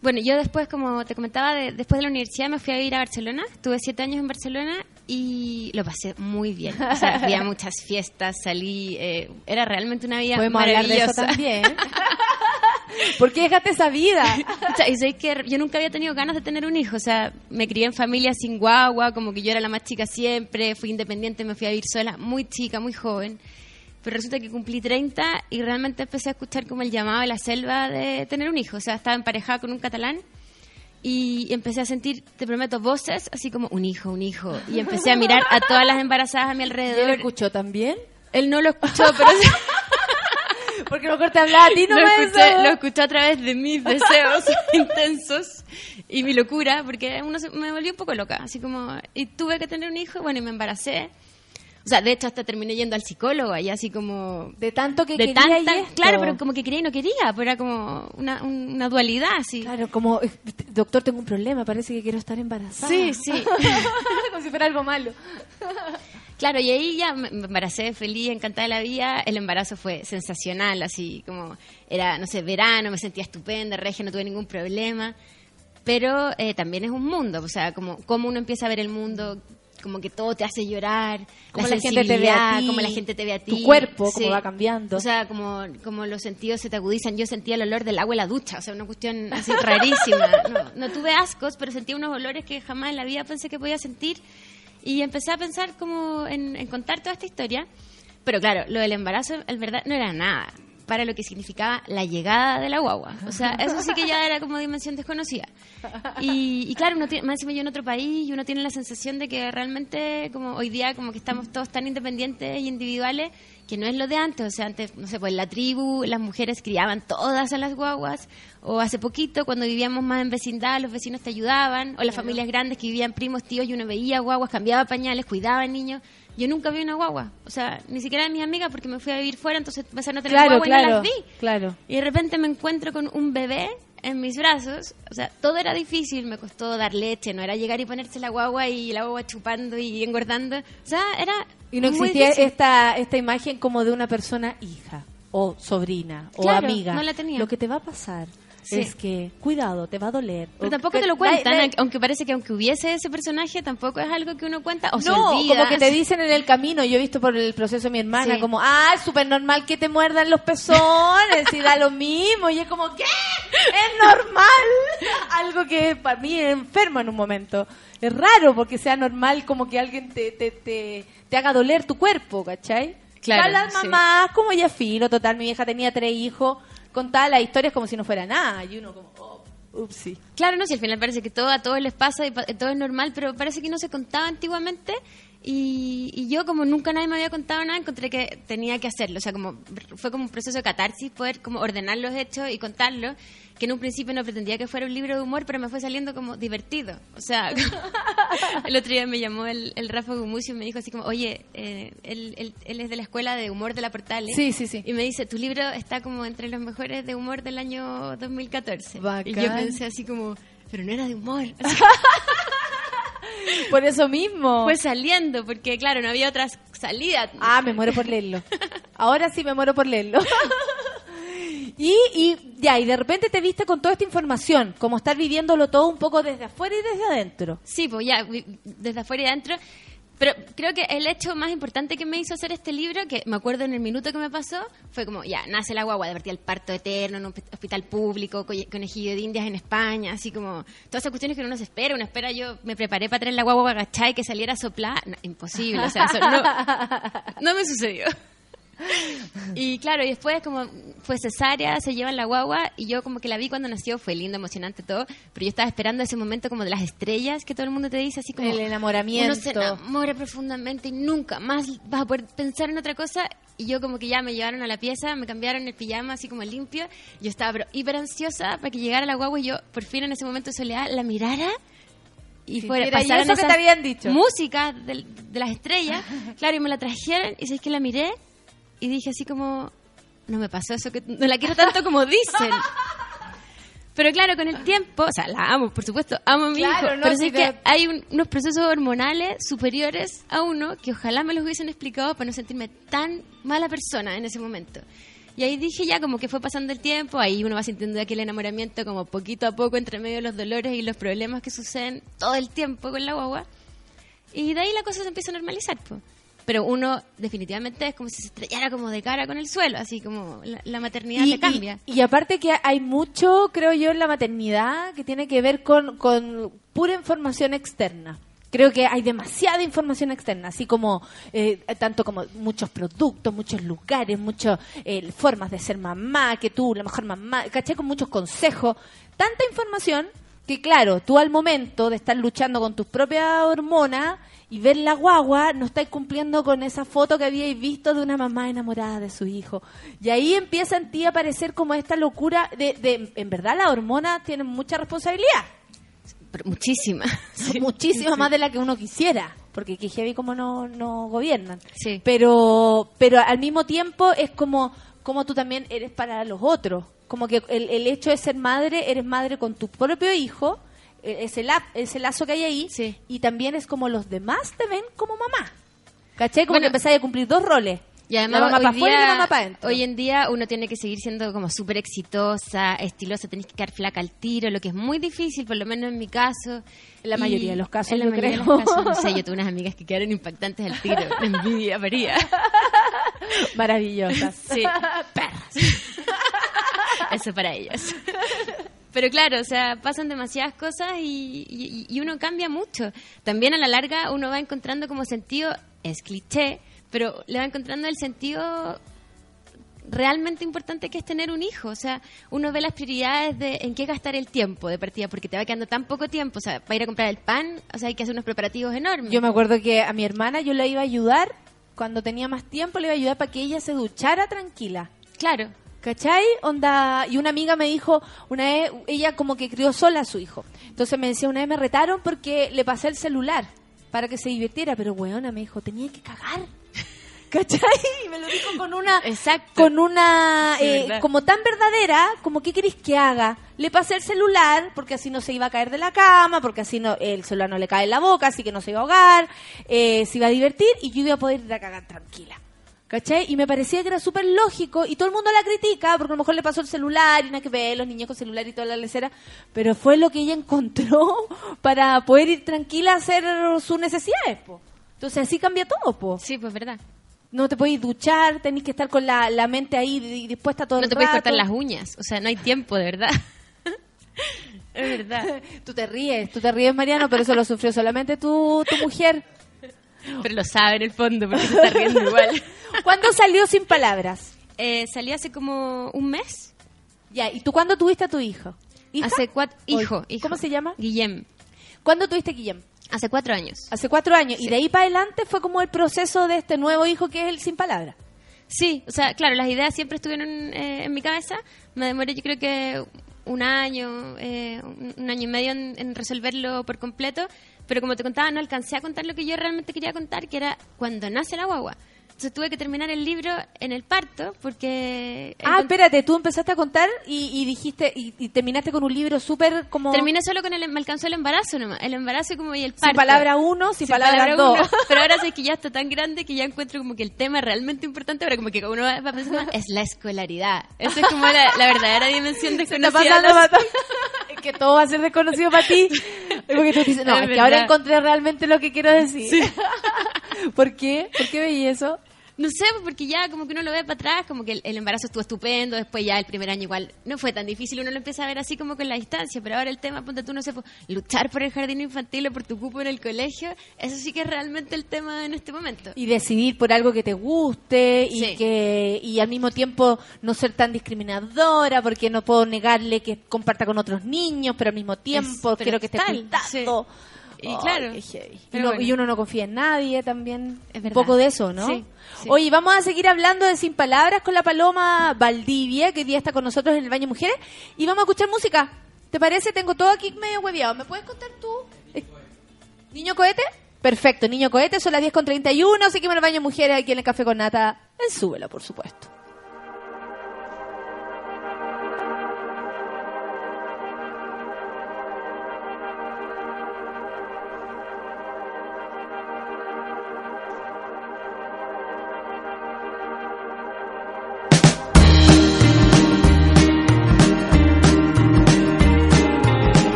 Bueno, yo después, como te comentaba, de- después de la universidad me fui a vivir a Barcelona. Estuve siete años en Barcelona y lo pasé muy bien. O sea, fui a muchas fiestas, salí. eh, era realmente una vida Podemos hablar de eso maravillosa. también. ¿Por qué dejaste esa vida? O sea, y sé que yo nunca había tenido ganas de tener un hijo. O sea, me crié en familia sin guagua, como que yo era la más chica siempre, fui independiente, me fui a vivir sola, muy chica, muy joven. Pero resulta que cumplí 30 y realmente empecé a escuchar como el llamado de la selva de tener un hijo. O sea, estaba emparejada con un catalán y empecé a sentir, te prometo, voces así como un hijo, un hijo. Y empecé a mirar a todas las embarazadas a mi ¿Y él alrededor. lo escuchó también? Él no lo escuchó, pero Porque mejor te hablaba a ti, no lo, me escuché, lo escuché a través de mis deseos intensos y mi locura, porque uno se- me volvió un poco loca, así como, y tuve que tener un hijo, bueno, y me embaracé. O sea, de hecho, hasta terminé yendo al psicólogo, y así como... De tanto que de quería y esto. Claro, pero como que quería y no quería, pero era como una, un- una dualidad, así. Claro, como eh, doctor, tengo un problema, parece que quiero estar embarazada. Sí, sí. Como si fuera algo malo. Claro, y ahí ya me embaracé feliz, encantada de la vida. El embarazo fue sensacional, así como era, no sé, verano, me sentía estupenda, regia, no tuve ningún problema. Pero eh, también es un mundo, o sea, como cómo uno empieza a ver el mundo, como que todo te hace llorar, Cómo la, la gente te ve a ti, cómo la gente te ve a ti. tu cuerpo, Sí. va cambiando. O sea, como, como los sentidos se te agudizan. Yo sentía el olor del agua en la ducha, o sea, una cuestión así rarísima. No, no tuve ascos, pero sentía unos olores que jamás en la vida pensé que podía sentir. Y empecé a pensar como en, contar toda esta historia. Pero claro, lo del embarazo, en verdad, no era nada para lo que significaba la llegada de la guagua. O sea, eso sí que ya era como dimensión desconocida. Y, y claro, uno tiene, más encima yo en otro país y uno tiene la sensación de que realmente como hoy día como que estamos todos tan independientes y individuales que no es lo de antes. O sea, antes, no sé, pues en la tribu las mujeres criaban todas a las guaguas o hace poquito cuando vivíamos más en vecindad los vecinos te ayudaban o las familias grandes que vivían primos, tíos y uno veía guaguas, cambiaba pañales, cuidaba niños. Yo nunca vi una guagua, o sea, ni siquiera de mis amigas porque me fui a vivir fuera, entonces empezaron a tener Claro, guagua y no claro, las vi. claro. Y de repente me encuentro con un bebé en mis brazos. O sea, todo era difícil, me costó dar leche, no era llegar y ponerse la guagua y la guagua chupando y engordando. O sea, era. Y no muy existía difícil. esta, esta imagen como de una persona hija o sobrina o Claro, amiga. no la tenía. Lo que te va a pasar Sí. es que, cuidado, te va a doler. Pero O tampoco te lo cuentan, la- la- aunque- parece que aunque hubiese ese personaje, tampoco es algo que uno cuenta o se no, olvida. como que te dicen en el camino, yo he visto por el proceso de mi hermana, Sí. como, ah, es súper normal que te muerdan los pezones y da lo mismo. Y es como, ¿qué? Es normal. Algo que para mí es enfermo en un momento. Es raro porque sea normal como que alguien te, te, te, te haga doler tu cuerpo, ¿cachai? Claro, las sí. mamás, como ya filo, total, mi vieja tenía tres hijos, contaba las historias como si no fuera nada. Y uno como, oh, upsi. Claro, no, si al final parece que todo a todos les pasa y todo es normal, pero parece que no se contaba antiguamente. Y, y yo, como nunca nadie me había contado nada, encontré que tenía que hacerlo. O sea, como fue como un proceso de catarsis poder como ordenar los hechos y contarlos. Que en un principio no pretendía que fuera un libro de humor, pero me fue saliendo como divertido. O sea, el otro día me llamó el, el Rafa Gumucio y me dijo así como, oye, eh, él, él- él es de la escuela de humor de la Portales. Sí, sí, sí. Y me dice, tu libro está como entre los mejores de humor del año 2014. Bacán. Y yo pensé así como, pero no era de humor. Por eso mismo. Fue saliendo, porque claro, no había otras salidas. Ah, me muero por leerlo. Ahora sí me muero por leerlo. y, y ya, y de repente te viste con toda esta información, como estar viviéndolo todo un poco desde afuera y desde adentro. Sí, pues ya, desde afuera y adentro. Pero creo que el hecho más importante que me hizo hacer este libro, que me acuerdo en el minuto que me pasó, fue como, ya, nace la guagua, partir el parto eterno en un hosp- hospital público, co- conejillo de indias en España, así como, todas esas cuestiones que uno se espera, uno espera, yo me preparé para traer la guagua agachada y que saliera a soplar, imposible, o sea, eso no, no me sucedió. Y claro, y después como fue cesárea, se llevan la guagua y yo como que la vi cuando nació, fue lindo, emocionante todo, pero yo estaba esperando ese momento como de las estrellas que todo el mundo te dice así como El enamoramiento. Uno se enamora profundamente y nunca más vas a poder pensar en otra cosa y yo como que ya me llevaron a la pieza, me cambiaron el pijama así como limpio, yo estaba pero hiper ansiosa para que llegara la guagua y yo por fin en ese momento de soledad la mirara y fuera Sintiera, y eso que te habían dicho. música de, de las estrellas, claro, y me la trajeron y sabes que la miré y dije así como no me pasó eso que no la quiero tanto como dicen. Pero claro, con el tiempo, o sea, la amo, por supuesto, amo a mi Claro, hijo, no, pero si te- que hay un- unos procesos hormonales superiores a uno que ojalá me los hubiesen explicado para no sentirme tan mala persona en ese momento. Y ahí dije ya, como que fue pasando el tiempo, ahí uno va sintiendo aquel enamoramiento como poquito a poco entre medio de los dolores y los problemas que suceden todo el tiempo con la guagua. Y de ahí la cosa se empieza a normalizar, pues. Pero uno definitivamente es como si se estrellara como de cara con el suelo, así como la, la maternidad te cambia. Y, y aparte que hay mucho, creo yo, en la maternidad que tiene que ver con, con pura información externa. Creo que hay demasiada información externa, así como eh, tanto como muchos productos, muchos lugares, muchas eh, formas de ser mamá, que tú, la mejor mamá, caché con muchos consejos, tanta información que claro, tú al momento de estar luchando con tus propias hormonas y ver la guagua, no estáis cumpliendo con esa foto que habíais visto de una mamá enamorada de su hijo. Y ahí empieza en ti a aparecer como esta locura de, de en verdad las hormonas tienen mucha responsabilidad. Muchísima. Sí. Muchísimo Sí. más de la que uno quisiera, porque que heavy como no, no gobiernan. Sí. Pero, pero al mismo tiempo es como, como tú también eres para los otros. Como que el, el hecho de ser madre, eres madre con tu propio hijo ese, la- ese lazo que hay ahí, Sí. y también es como los demás te ven como mamá. ¿Cachai? Como Bueno. que empezáis a cumplir dos roles. Y además, la mamá hoy, para afuera y la día- mamá para hoy en día uno tiene que seguir siendo como súper exitosa, estilosa, tenés que quedar flaca al tiro, lo que es muy difícil, por lo menos en mi caso. En la mayoría de los casos, En la yo mayoría de creo. los casos, no sé, yo tuve unas amigas que quedaron impactantes al tiro. Envidia, María. Maravillosas. Sí. Eso para ellas. Pero claro, o sea, pasan demasiadas cosas y, y- y uno cambia mucho. También a la larga uno va encontrando como sentido, es cliché, pero le va encontrando el sentido realmente importante que es tener un hijo. O sea, uno ve las prioridades de en qué gastar el tiempo de partida, porque te va quedando tan poco tiempo. O sea, para ir a comprar el pan, o sea, hay que hacer unos preparativos enormes. Yo me acuerdo que a mi hermana yo la iba a ayudar, cuando tenía más tiempo, le iba a ayudar para que ella se duchara tranquila. Claro. ¿Cachai? Onda, y una amiga me dijo, una vez, ella como que crió sola a su hijo. Entonces me decía, una vez me retaron porque le pasé el celular para que se divirtiera, pero weona me dijo, tenía que cagar. ¿Cachai? Y me lo dijo con una, Exacto. con una, Sí, eh, como tan verdadera, como ¿qué queréis que haga? Le pasé el celular porque así no se iba a caer de la cama, porque así no, el celular no le cae en la boca, así que no se iba a ahogar, eh, se iba a divertir y yo iba a poder ir a cagar tranquila. ¿Cachai? Y me parecía que era súper lógico y todo el mundo la critica porque a lo mejor le pasó el celular y nada que ver, los niños con celular y toda la lecera, pero fue lo que ella encontró para poder ir tranquila a hacer sus necesidades, po. Entonces así cambia todo, po. Sí, pues verdad. No te podéis duchar, tenés que estar con la, la mente ahí di- dispuesta todo No el te puedes rato. cortar las uñas. O sea, no hay tiempo, de verdad. es verdad. Tú te ríes, tú te ríes, Mariano, pero eso lo sufrió solamente tu, tu mujer. Pero lo sabe en el fondo porque se está riendo igual. ¿Cuándo salió Sin Palabras? Eh, salió hace como un mes. Ya, ¿y tú cuándo tuviste a tu hijo? ¿Hija? Hace cuatro... ¿O- Hijo, hijo. ¿Cómo se llama? Guillem. ¿Cuándo tuviste a Guillem? Hace cuatro años. Hace cuatro años. Y de ahí para adelante fue como el proceso de este nuevo hijo que es el Sin Palabras. Sí, o sea, claro, las ideas siempre estuvieron eh, en mi cabeza. Me demoré yo creo que un año, eh, un un año y medio en, en resolverlo por completo. Pero como te contaba, no alcancé a contar lo que yo realmente quería contar, que era cuando nace la guagua. Entonces tuve que terminar el libro en el parto porque... Ah, espérate, tú empezaste a contar y, y dijiste, y, y terminaste con un libro súper como... Terminé solo con el... Me alcanzó el embarazo nomás. El embarazo como y el parto. Sin palabra uno, sin, Sin palabra, palabra dos. uno. Pero ahora sé que ya está tan grande que ya encuentro como que el tema realmente importante, ahora como que uno va pensando, es la escolaridad. Esa es como la, la verdadera dimensión Se desconocida. Mata. Es que todo va a ser desconocido para ti. Porque tú dices, no, Es es, que ahora encontré realmente lo que quiero decir. ¿Por qué? ¿Por qué veí eso? No sé, pues, porque ya como que uno lo ve para atrás, como que el, el embarazo estuvo estupendo, después ya el primer año igual no fue tan difícil, uno lo empieza a ver así como con la distancia, pero ahora el tema, ponte tú, no sé, pues, luchar por el jardín infantil o por tu cupo en el colegio, eso sí que es realmente el tema en este momento. Y decidir por algo que te guste y Sí. que y al mismo tiempo no ser tan discriminadora porque no puedo negarle que comparta con otros niños, pero al mismo tiempo quiero que esté total, cuidando. Y claro. Y, no- bueno. y uno no confía en nadie también. Es Un poco de eso, ¿no? Sí, sí. Oye, vamos a seguir hablando de Sin Palabras con la Paloma Valdivia, que hoy día está con nosotros en el Baño Mujeres, y vamos a escuchar música. ¿Te parece? Tengo todo aquí medio hueviado. ¿Me puedes contar tú? ¿Niño cohete? Perfecto, niño cohete, son las 10 con 31, seguimos en el Baño Mujeres aquí en el Café con Nata, en Súbelo, por supuesto.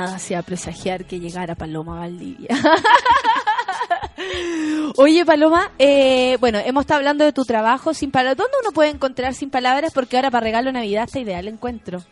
Nada hacía presagiar que llegara Paloma Valdivia. Oye, Paloma, eh, bueno, hemos estado hablando de tu trabajo sin palabras. ¿Dónde uno puede encontrar sin palabras? Porque ahora para regalo Navidad está ideal el encuentro.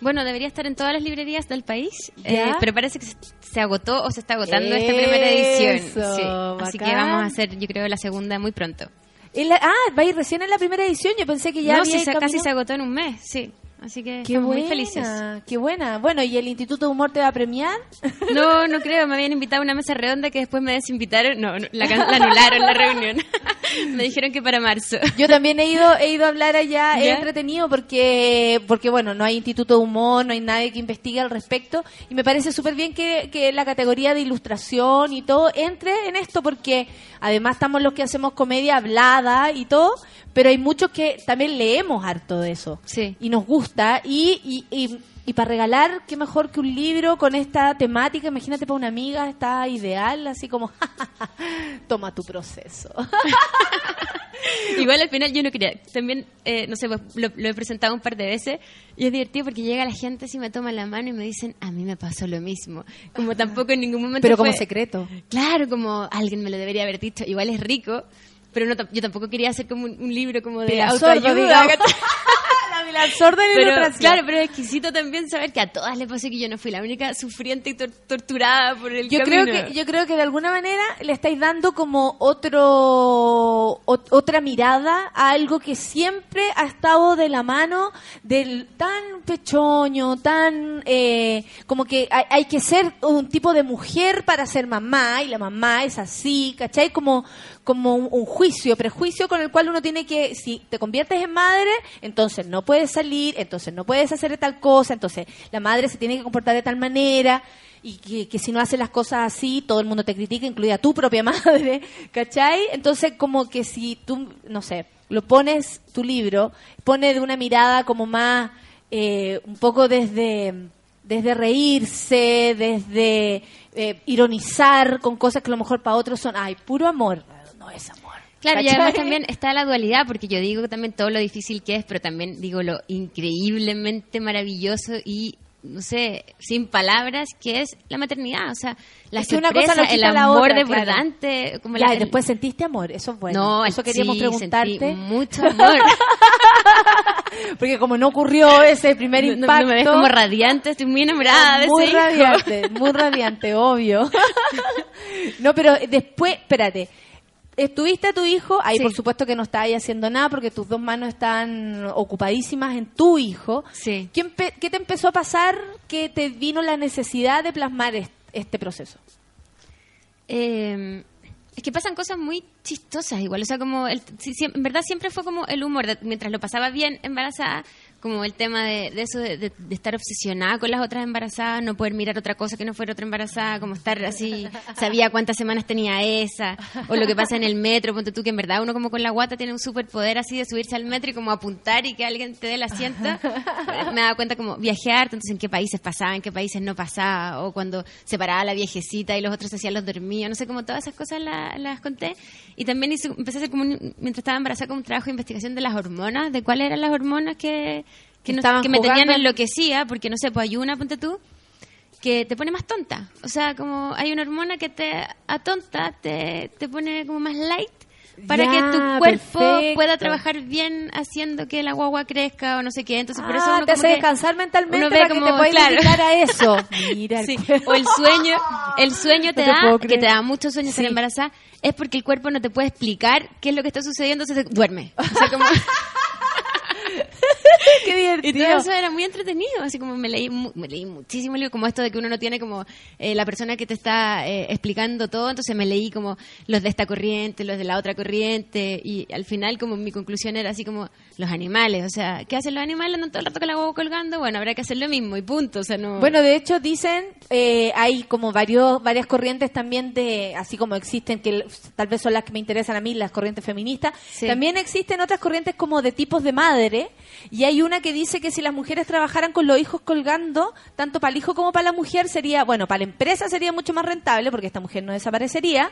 Bueno, debería estar en todas las librerías del país, eh, pero parece que se- agotó o se está agotando esta primera edición. Sí. Así que vamos a hacer, yo creo, la segunda muy pronto. La- ah, va a ir recién en la primera edición. Yo pensé que ya no, había se- casi se agotó en un mes, sí. Así que Qué estamos buena, muy felices. qué buena. Bueno, ¿y el Instituto de Humor te va a premiar? No, no creo, me habían invitado a una mesa redonda que después me desinvitaron. No, no, la, anularon la reunión. me dijeron que para marzo. Yo también he ido, he ido a hablar allá, he ¿Ya? entretenido porque, porque bueno, no hay instituto de humor, no hay nadie que investigue al respecto y me parece súper bien que, que la categoría de ilustración y todo entre en esto porque además estamos los que hacemos comedia hablada y todo, pero hay muchos que también leemos harto de eso Sí. y nos gusta y, y, y, y para regalar, qué mejor que un libro con esta temática, imagínate para una amiga, está ideal, así como, toma tu proceso. Igual al final yo no quería. También, eh, no sé, pues, lo, lo he presentado un par de veces y es divertido porque llega la gente así me toman la mano y me dicen, a mí me pasó lo mismo. Como tampoco en ningún momento Pero como fue- secreto. Claro, como alguien me lo debería haber dicho. Igual es rico, pero no, yo tampoco quería hacer como un, un libro como de Pilar autoayuda. la Sordo en Pero, claro, pero es exquisito también saber que a todas les pasó que yo no fui la única sufriente y tor- torturada por el yo camino. creo que yo creo que de alguna manera le estáis dando como otro o- otra mirada a algo que siempre ha estado de la mano del tan pechoño tan eh, como que hay, hay que ser un tipo de mujer para ser mamá y la mamá es así ¿cachai? como como un, un juicio prejuicio con el cual uno tiene que si te conviertes en madre entonces no puedes salir entonces no puedes hacer tal cosa entonces la madre se tiene que comportar de tal manera y que, que si no haces las cosas así, todo el mundo te critica, incluida tu propia madre, ¿cachai? Entonces, como que si tú, no sé, lo pones, tu libro, pone de una mirada como más, eh, un poco desde, desde reírse, desde eh, ironizar con cosas que a lo mejor para otros son, ay, puro amor. No es amor. Claro, y además también está la dualidad, porque yo digo también todo lo difícil que es, pero también digo lo increíblemente maravilloso y no sé, sin palabras, que es la maternidad. O sea, la Es que una cosa sorpresa, el amor desbordante. Como Ya, la, y después sentiste amor, eso es bueno. No, eso queríamos sí, preguntarte. sentí mucho amor. Porque como no ocurrió ese primer no- impacto. no me ves como radiante, estoy muy enamorada de muy ese hijo. radiante, muy radiante, obvio. no, pero después, espérate. Estuviste a tu hijo, ahí por supuesto que no estabas haciendo nada porque tus dos manos están ocupadísimas en tu hijo. Sí. ¿Qué, te empezó a pasar que te vino la necesidad de plasmar est- este proceso? Eh, es que pasan cosas muy chistosas igual, o sea, como, el, sí, sí, en verdad siempre fue como el humor, de- mientras lo pasaba bien embarazada, como el tema de, de eso de, de- de estar obsesionada con las otras embarazadas, no poder mirar otra cosa que no fuera otra embarazada, como estar así, sabía cuántas semanas tenía esa, o lo que pasa en el metro, ponte tú que en verdad uno como con la guata tiene un superpoder así de subirse al metro y como apuntar y que alguien te dé el asiento. Me daba cuenta como viajear, entonces en qué países pasaba, en qué países no pasaba, o cuando se paraba la viejecita y los otros hacían los dormidos, no sé, como todas esas cosas la- las conté. Y también hice- empecé a hacer como, un- mientras estaba embarazada, como un trabajo de investigación de las hormonas, de cuáles eran las hormonas que, que, no- que me tenían enloquecida, porque no sé, pues hay una, ponte tú, que te pone más tonta. O sea, como hay una hormona que te atonta, te, te pone como más light para Ya, que tu cuerpo perfecto. pueda trabajar bien haciendo que la guagua crezca o no sé qué. Entonces, por eso Ah, uno te como hace que- descansar mentalmente para que como, te puedas claro. dedicar a eso. Mira, Sí. O el sueño, el sueño te, No da, que te da mucho sueño ser Sí. embarazada, es porque el cuerpo no te puede explicar qué es lo que está sucediendo, entonces duerme. O sea, como... Qué Y divertido. todo eso era muy entretenido, así como me leí, me leí muchísimo libro, como esto de que uno no tiene como eh, la persona que te está eh, explicando todo, entonces me leí como los de esta corriente, los de la otra corriente, y al final como mi conclusión era así como los animales, o sea, ¿qué hacen los animales? Andan todo el rato con la huevo colgando, bueno, habrá que hacer lo mismo y punto, o sea, no... Bueno, de hecho dicen, eh, hay como varios, varias corrientes también de, así como existen, que tal vez son las que me interesan a mí, las corrientes feministas, Sí. también existen otras corrientes como de tipos de madre, y hay una que dice que si las mujeres trabajaran con los hijos colgando, tanto para el hijo como para la mujer sería, bueno, para la empresa sería mucho más rentable, porque esta mujer no desaparecería,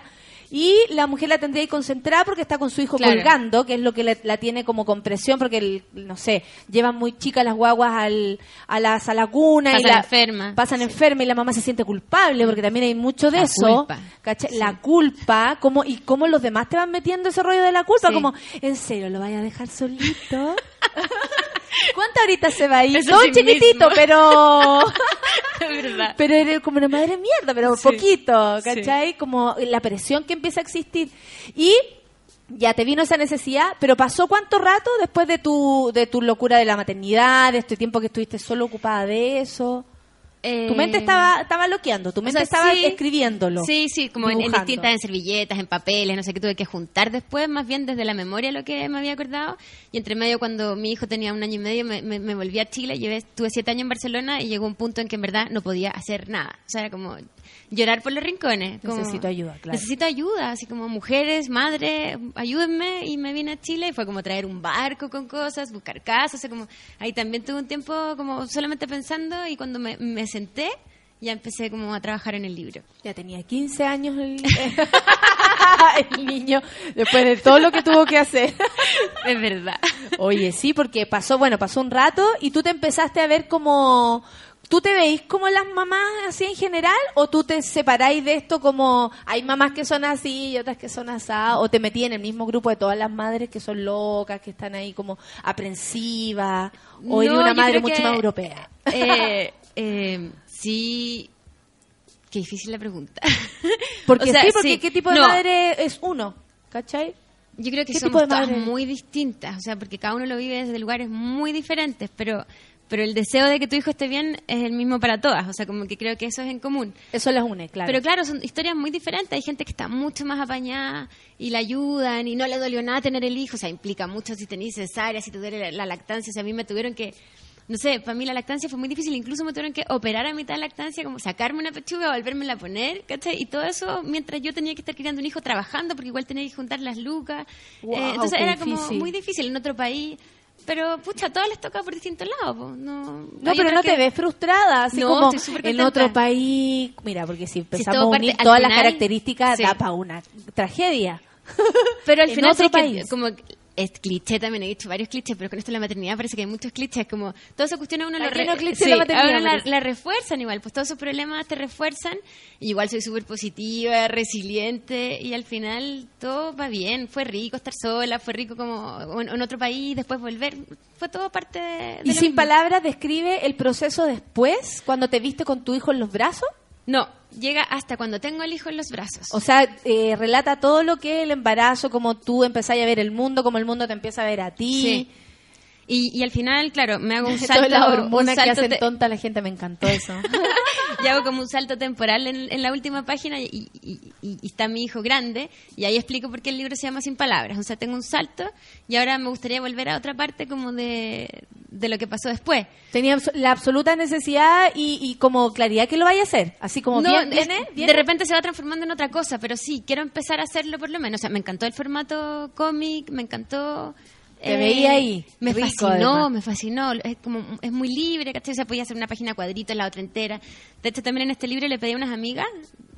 y la mujer la tendría ahí concentrada porque está con su hijo Claro. colgando, que es lo que le- la tiene como con presión, porque, el- no sé, llevan muy chicas las guaguas al, a, las, a la cuna y Pasan la, enfermas. pasan enfermas y la mamá se siente culpable, porque también hay mucho de La eso. culpa. ¿cachai? La culpa, como, y cómo los demás te van metiendo ese rollo de la culpa, Sí. como, ¿en serio lo vaya a dejar solito? ¿Cuántas horitas se va a ir? No sí chiquitito, mismo. pero... Pero eres como una madre mierda, pero Sí. poquito, Sí. ¿cachai? Como la presión que empieza a existir. Y ya te vino esa necesidad, pero ¿pasó cuánto rato después de tu, de tu locura de la maternidad, de este tiempo que estuviste solo ocupada de eso? Tu mente Eh, estaba, estaba loqueando, tu O mente sea, estaba sí. escribiéndolo. Sí, sí, como en, distintas, en servilletas, en papeles, no sé qué tuve que juntar después, más bien desde la memoria lo que me había acordado. Y entre medio, cuando mi hijo tenía un año y medio, me, me- me volví a Chile, llevé, tuve siete años en Barcelona y llegó un punto en que en verdad no podía hacer nada. O sea, era como llorar por los rincones. como, Necesito ayuda, claro. Necesito ayuda, así como mujeres, madres, ayúdenme. Y me vine a Chile y fue como traer un barco con cosas, buscar casas. O sea, como ahí también tuve un tiempo como solamente pensando y cuando me, me senté, ya empecé como a trabajar en el libro. Ya tenía 15 años el, el niño, después de todo lo que tuvo que hacer. Es verdad. Oye, sí, porque pasó, bueno, pasó un rato y tú te empezaste a ver como... ¿Tú te veis como las mamás así en general o tú te separáis de esto como hay mamás que son así y otras que son asadas o te metí en el mismo grupo de todas las madres que son locas, que están ahí como aprensivas o eres No, una madre mucho que, más europea? Eh, eh, sí. Qué difícil la pregunta. Porque O sea, sí, porque ¿qué tipo de No, madre es uno? ¿Cachai? Yo creo que ¿Qué tipo somos de todas muy distintas, o sea, porque cada uno lo vive desde lugares muy diferentes, pero pero el deseo de que tu hijo esté bien es el mismo para todas, o sea, como que creo que eso es en común. Eso las une, claro. Pero claro, son historias muy diferentes. Hay gente que está mucho más apañada y la ayudan y no le dolió nada tener el hijo. O sea, implica mucho si tenés cesárea, si te duele la, la lactancia. O sea, a mí me tuvieron que, no sé, para mí la lactancia fue muy difícil. Incluso me tuvieron que operar a mitad de lactancia, como sacarme una pechuga, volvérmela a poner, ¿cachai? Y todo eso mientras yo tenía que estar criando un hijo trabajando porque igual tenía que juntar las lucas. Eh, entonces era como muy difícil en otro país. Pero, pucha, a todos les toca por distintos lados. po. No, No, pero no que- te ves frustrada, así No, como en otro país. Mira, porque si empezamos a unir todas las características, sí. da para una tragedia. Pero al En final otro que país. como es cliché también, he dicho varios clichés, pero con esto de la maternidad parece que hay muchos clichés, como todas esas cuestiones uno lo re- cliché sí, la uno la, la refuerzan igual, pues todos esos problemas te refuerzan, y igual soy súper positiva, resiliente, y al final todo va bien, fue rico estar sola, fue rico como en, en otro país, después volver, fue todo parte de... de Y sin mismo. palabras describe el proceso después, cuando te viste con tu hijo en los brazos. No, llega hasta cuando tengo el hijo en los brazos. O sea, eh, relata todo lo que es el embarazo, como tú empezás a ver el mundo, como el mundo te empieza a ver a ti. Sí. Y, y al final, claro, me hago un salto, las un hormonas que salto hacen tonta a la gente, me encantó eso. y hago como un salto temporal en, en la última página y, y- y- y está mi hijo grande y ahí explico por qué el libro se llama Sin Palabras. O sea, tengo un salto y ahora me gustaría volver a otra parte como de, de lo que pasó después. Tenía la absoluta necesidad y, y como claridad que lo vaya a hacer. Así como No, bien, es- viene, de repente se va transformando en otra cosa, pero sí, quiero empezar a hacerlo por lo menos. O sea, me encantó el formato cómic, me encantó... eh, Te veía ahí, Me rico, fascinó, además. me fascinó. Es como es muy libre, ¿cachai? O sea, podía hacer una página cuadrito, la otra entera. De hecho, también en este libro le pedí a unas amigas,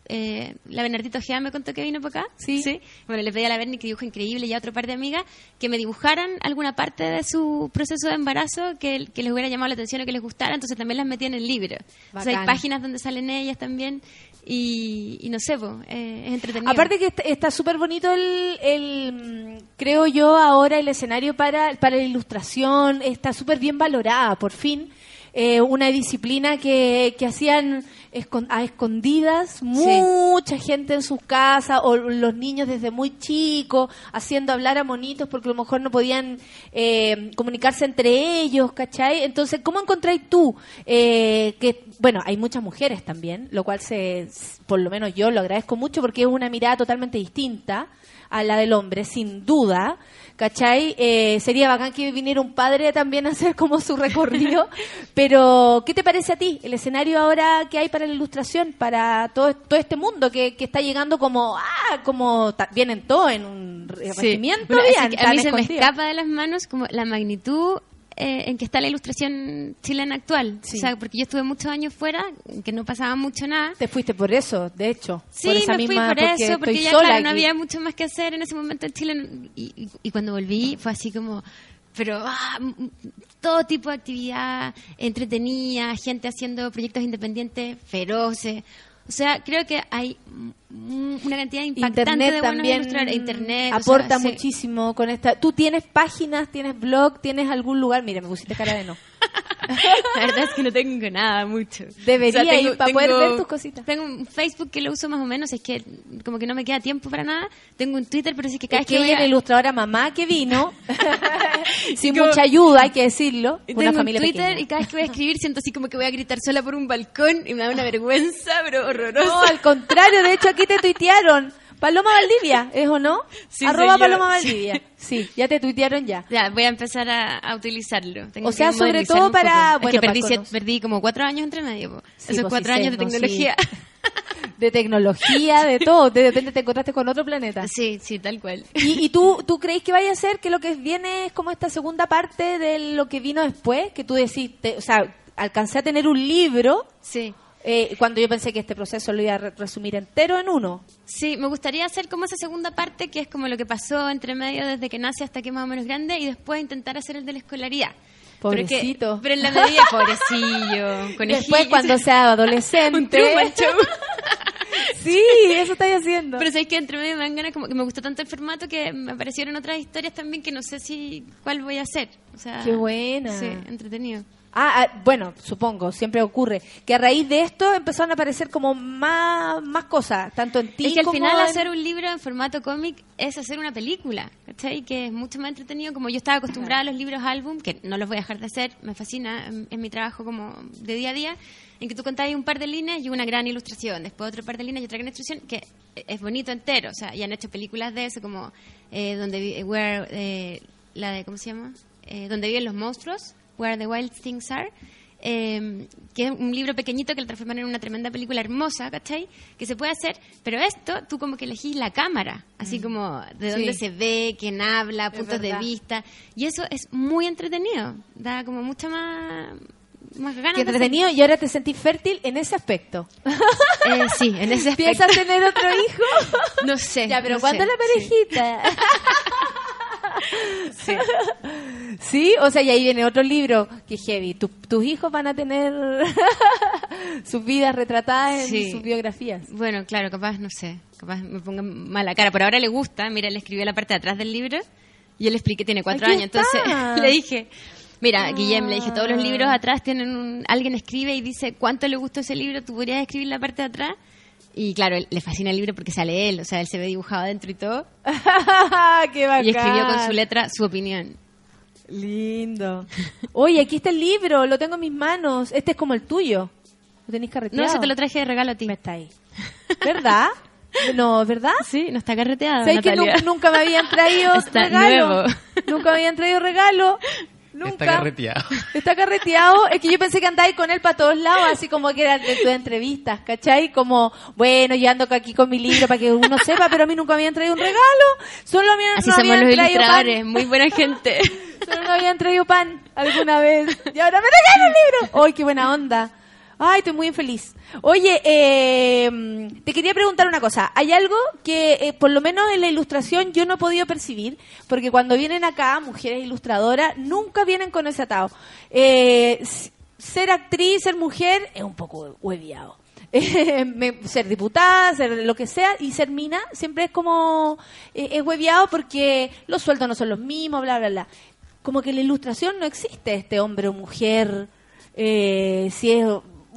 eh, la Bernardito Gea me contó que vino para acá. Sí. Bueno, le pedí a la Berni que dibuja increíble y a otro par de amigas que me dibujaran alguna parte de su proceso de embarazo que, que les hubiera llamado la atención o que les gustara. Entonces también las metí en el libro. O sea, hay páginas donde salen ellas también. Y, y no sé, po, eh, es entretenido. Aparte que está- súper bonito el, el, mm, creo yo, ahora el escenario para, para la ilustración, está súper bien valorada, por fin. Eh, una disciplina que, que hacían escon- a escondidas mucha gente en sus casas o los niños desde muy chicos haciendo hablar a monitos porque a lo mejor no podían eh, comunicarse entre ellos, ¿cachai? Entonces, ¿cómo encontráis tú eh, que, bueno, hay muchas mujeres también, lo cual se, por lo menos yo lo agradezco mucho porque es una mirada totalmente distinta a la del hombre, sin duda, ¿cachai? Eh, sería bacán que viniera un padre también a hacer como su recorrido, pero ¿qué te parece a ti el escenario ahora que hay para la ilustración, para todo, todo este mundo que, que está llegando como, ah, como vienen todo en un Sí. regimiento? Bueno, bien, a mí se me escapa de las manos como la magnitud eh, en que está la ilustración chilena actual. O sea, porque yo estuve muchos años fuera, que no pasaba mucho nada. Te fuiste por eso, de hecho. Sí, por esa me fui misma, por eso, porque ya claro, no había mucho más que hacer en ese momento en Chile. Y, y- y cuando volví fue así como, pero ah, todo tipo de actividad entretenida, gente haciendo proyectos independientes feroces. O sea, creo que hay una cantidad impactante Internet de buenos también. Internet o aporta sí. muchísimo con esta. ¿Tú tienes páginas, tienes blog, tienes algún lugar? Mira, me pusiste cara de no. La verdad es que no tengo nada mucho. Debería O sea, tengo- ir para poder tengo- ver tus cositas. Tengo un Facebook que lo uso más o menos, es que como que no me queda tiempo para nada. Tengo un Twitter, pero sí que cada Es vez que que voy a... es la ilustradora mamá que vino, sin como- mucha ayuda, hay que decirlo. Y Una Tengo un familia Twitter pequeña. y cada vez que voy a escribir siento así como que voy a gritar sola por un balcón y me da una vergüenza, pero horrorosa. No, al contrario, de hecho aquí te tuitearon. Paloma Valdivia, ¿es o no? Sí, Arroba Paloma. Valdivia. Sí, ya te tuitearon ya. Ya, voy a empezar a, a utilizarlo. Tengo O sea, que sobre todo para- Es bueno, que para perdí, siete- perdí como cuatro años entre medio. Sí, Esos cuatro años de no, tecnología. De tecnología, de todo. De repente te encontraste con otro planeta. Sí, sí, tal cual. ¿Y, y tú, tú crees que vaya a ser que lo que viene es como esta segunda parte de lo que vino después? Que tú decís, te- o sea, alcancé a tener un libro. Sí. Eh, cuando yo pensé que este proceso lo iba a re- resumir entero en uno. Sí, me gustaría hacer como esa segunda parte, que es como lo que pasó entre medio desde que nace hasta que es más o menos grande, y después intentar hacer el de la escolaridad. Pero, que- Pobrecito. pero en la medida, pobrecillo, conejillo. Después cuando sea adolescente. Un Truman Show. sí, eso estáis haciendo. Pero sabéis que entre medio me dan ganas, como que me gustó tanto el formato que me aparecieron otras historias también que no sé si cuál voy a hacer. O sea, Qué buena. Sí, entretenido. Ah, ah, bueno, supongo, siempre ocurre. Que a raíz de esto empezaron a aparecer como más, más cosas, tanto en ti Es que al final en- hacer un libro en formato cómic es hacer una película, ¿cachai? Que es mucho más entretenido. Como yo estaba acostumbrada a los libros álbum, que no los voy a dejar de hacer, me fascina en, en mi trabajo como de día a día, en que tú contáis un par de líneas y una gran ilustración, después otro par de líneas y otra gran ilustración, que es bonito entero. O sea, y han hecho películas de eso, como eh, donde vi- where, eh, la de, ¿cómo se llama? Eh, donde viven los monstruos, Where the Wild Things Are. eh, que es un libro pequeñito que lo transforman en una tremenda película hermosa, ¿cachai? Que se puede hacer, pero esto tú como que elegís la cámara, así como de dónde Sí. se ve, quién habla, puntos de vista, y eso es muy entretenido, da como mucha más, más ganas entretenido y ahora te sentís fértil en ese aspecto. Eh, sí, en ese aspecto. ¿Piensas tener otro hijo? No sé. Ya, pero no ¿cuándo sé, la sí. parejita? Sí, o sea, y ahí viene otro libro que heavy. Tu- tus hijos van a tener sus vidas retratadas en sus biografías. Bueno, claro, capaz, no sé, capaz me ponga mala cara. Por ahora le gusta, mira, le escribió la parte de atrás del libro y yo le expliqué, tiene cuatro Aquí años, entonces le dije, mira, Guillem, le dije, todos los libros atrás tienen un, alguien escribe y dice cuánto le gustó ese libro, tú podrías escribir la parte de atrás. Y claro, él- le fascina el libro porque sale él, o sea, él se ve dibujado adentro y todo. ¡Qué bacán! Y escribió con su letra su opinión. Lindo. Oye, aquí está el libro, lo tengo en mis manos. Este es como el tuyo. ¿Lo tenéis carreteado? No, se te lo traje de regalo a ti. Me está ahí. ¿Verdad? No, ¿verdad? Sí, no está carreteado. ¿Sabes que Natalia. nunca, nunca me habían traído Está regalo? nuevo. Nunca me habían traído regalo. Nunca. Está carreteado. Está carreteado. Es que yo pensé que andáis con él para todos lados, así como que eran de tus entrevistas, ¿cachai? Como, bueno, yo ando aquí con mi libro para que uno sepa, pero a mí nunca me habían traído un regalo. Solo me, Así no somos habían los ilustradores, pan. muy buena gente. Solo me habían traído pan alguna vez. Y ahora me regalan el libro. ¡Ay, qué buena onda! Ay, estoy muy infeliz. Oye, eh, te quería preguntar una cosa. Hay algo que, eh, por lo menos en la ilustración, yo no he podido percibir, porque cuando vienen acá mujeres ilustradoras, nunca vienen con ese atado. Eh, ser actriz, ser mujer, es un poco hueviado. Ser diputada, ser lo que sea, y ser mina siempre es como, eh, es hueviado porque los sueldos no son los mismos, bla, bla, bla. Como que en la ilustración no existe este hombre o mujer, eh, si es,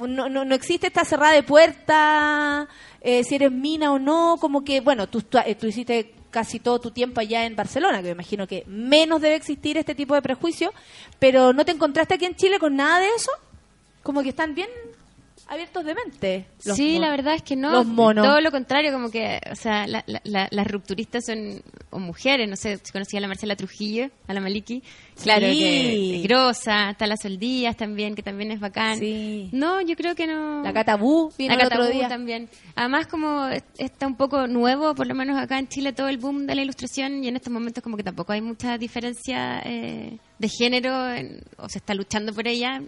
no, no, no existe esta cerrada de puerta, eh, si eres mina o no, como que, bueno, tú, tú, eh, tú hiciste casi todo tu tiempo allá en Barcelona, que me imagino que menos debe existir este tipo de prejuicio, pero ¿no te encontraste aquí en Chile con nada de eso? Como que están bien abiertos de mente. los sí, la verdad es que no. Los monos. Todo lo contrario, como que, o sea, la- la- la- las rupturistas son o mujeres, no sé, si conocía a la Marcela Trujillo, a la Maliki. Claro, Sí. que es grosa, está la Sol Díaz también, que también es bacán. Sí. No, yo creo que no. La Catabú vino la el otro Catabú día. también. Además, como es- está un poco nuevo, por lo menos acá en Chile, todo el boom de la ilustración y en estos momentos como que tampoco hay mucha diferencia eh, de género en- o se está luchando por ella.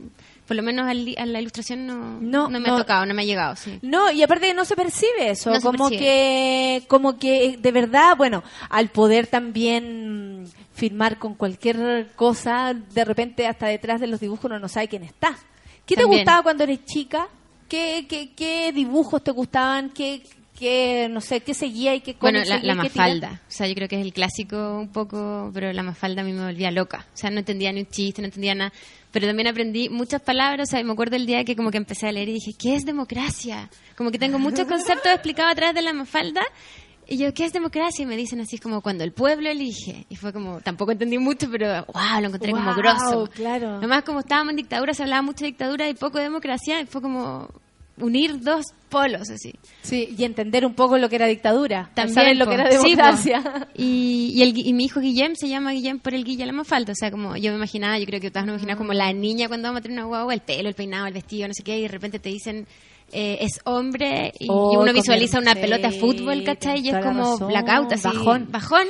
Por lo menos al a la ilustración no, No, me no. ha tocado, no me ha llegado, sí. No, y aparte que no se percibe eso, como percibe. que como que de verdad, bueno, al poder también firmar con cualquier cosa, de repente hasta detrás de los dibujos uno no sabe quién está. ¿Qué te gustaba cuando eres chica? ¿Qué, qué, qué dibujos te gustaban? ¿Qué, qué, no sé, qué seguía y qué Bueno, la, la tira? mafalda. O sea, yo creo que es el clásico un poco, pero la mafalda a mí me volvía loca. O sea, no entendía ni un chiste, no entendía nada. Pero también aprendí muchas palabras. O sea, me acuerdo el día que como que empecé a leer y dije, ¿qué es democracia? Como que tengo muchos conceptos explicados a través de la mafalda. Y yo, ¿qué es democracia? Y me dicen así como cuando el pueblo elige. Y fue como, tampoco entendí mucho, pero wow, lo encontré como grosso. claro. Además, como estábamos en dictadura, se hablaba mucho de dictadura y poco de democracia. Y fue como unir dos polos así. Sí, y entender un poco lo que era dictadura. También saber lo que era Sí, democracia. y, y, el, y mi hijo Guillem se llama Guillem por el Guilla la Mafalda. O sea, como yo me imaginaba, yo creo que todas nos imaginamos como la niña cuando vamos a tener una guagua, el pelo, el peinado, el vestido, no sé qué, y de repente te dicen eh, es hombre y, Oh, y uno visualiza una pelota de fútbol, ¿cachai? Y es como razón. blackout, así. Bajón. Bajón.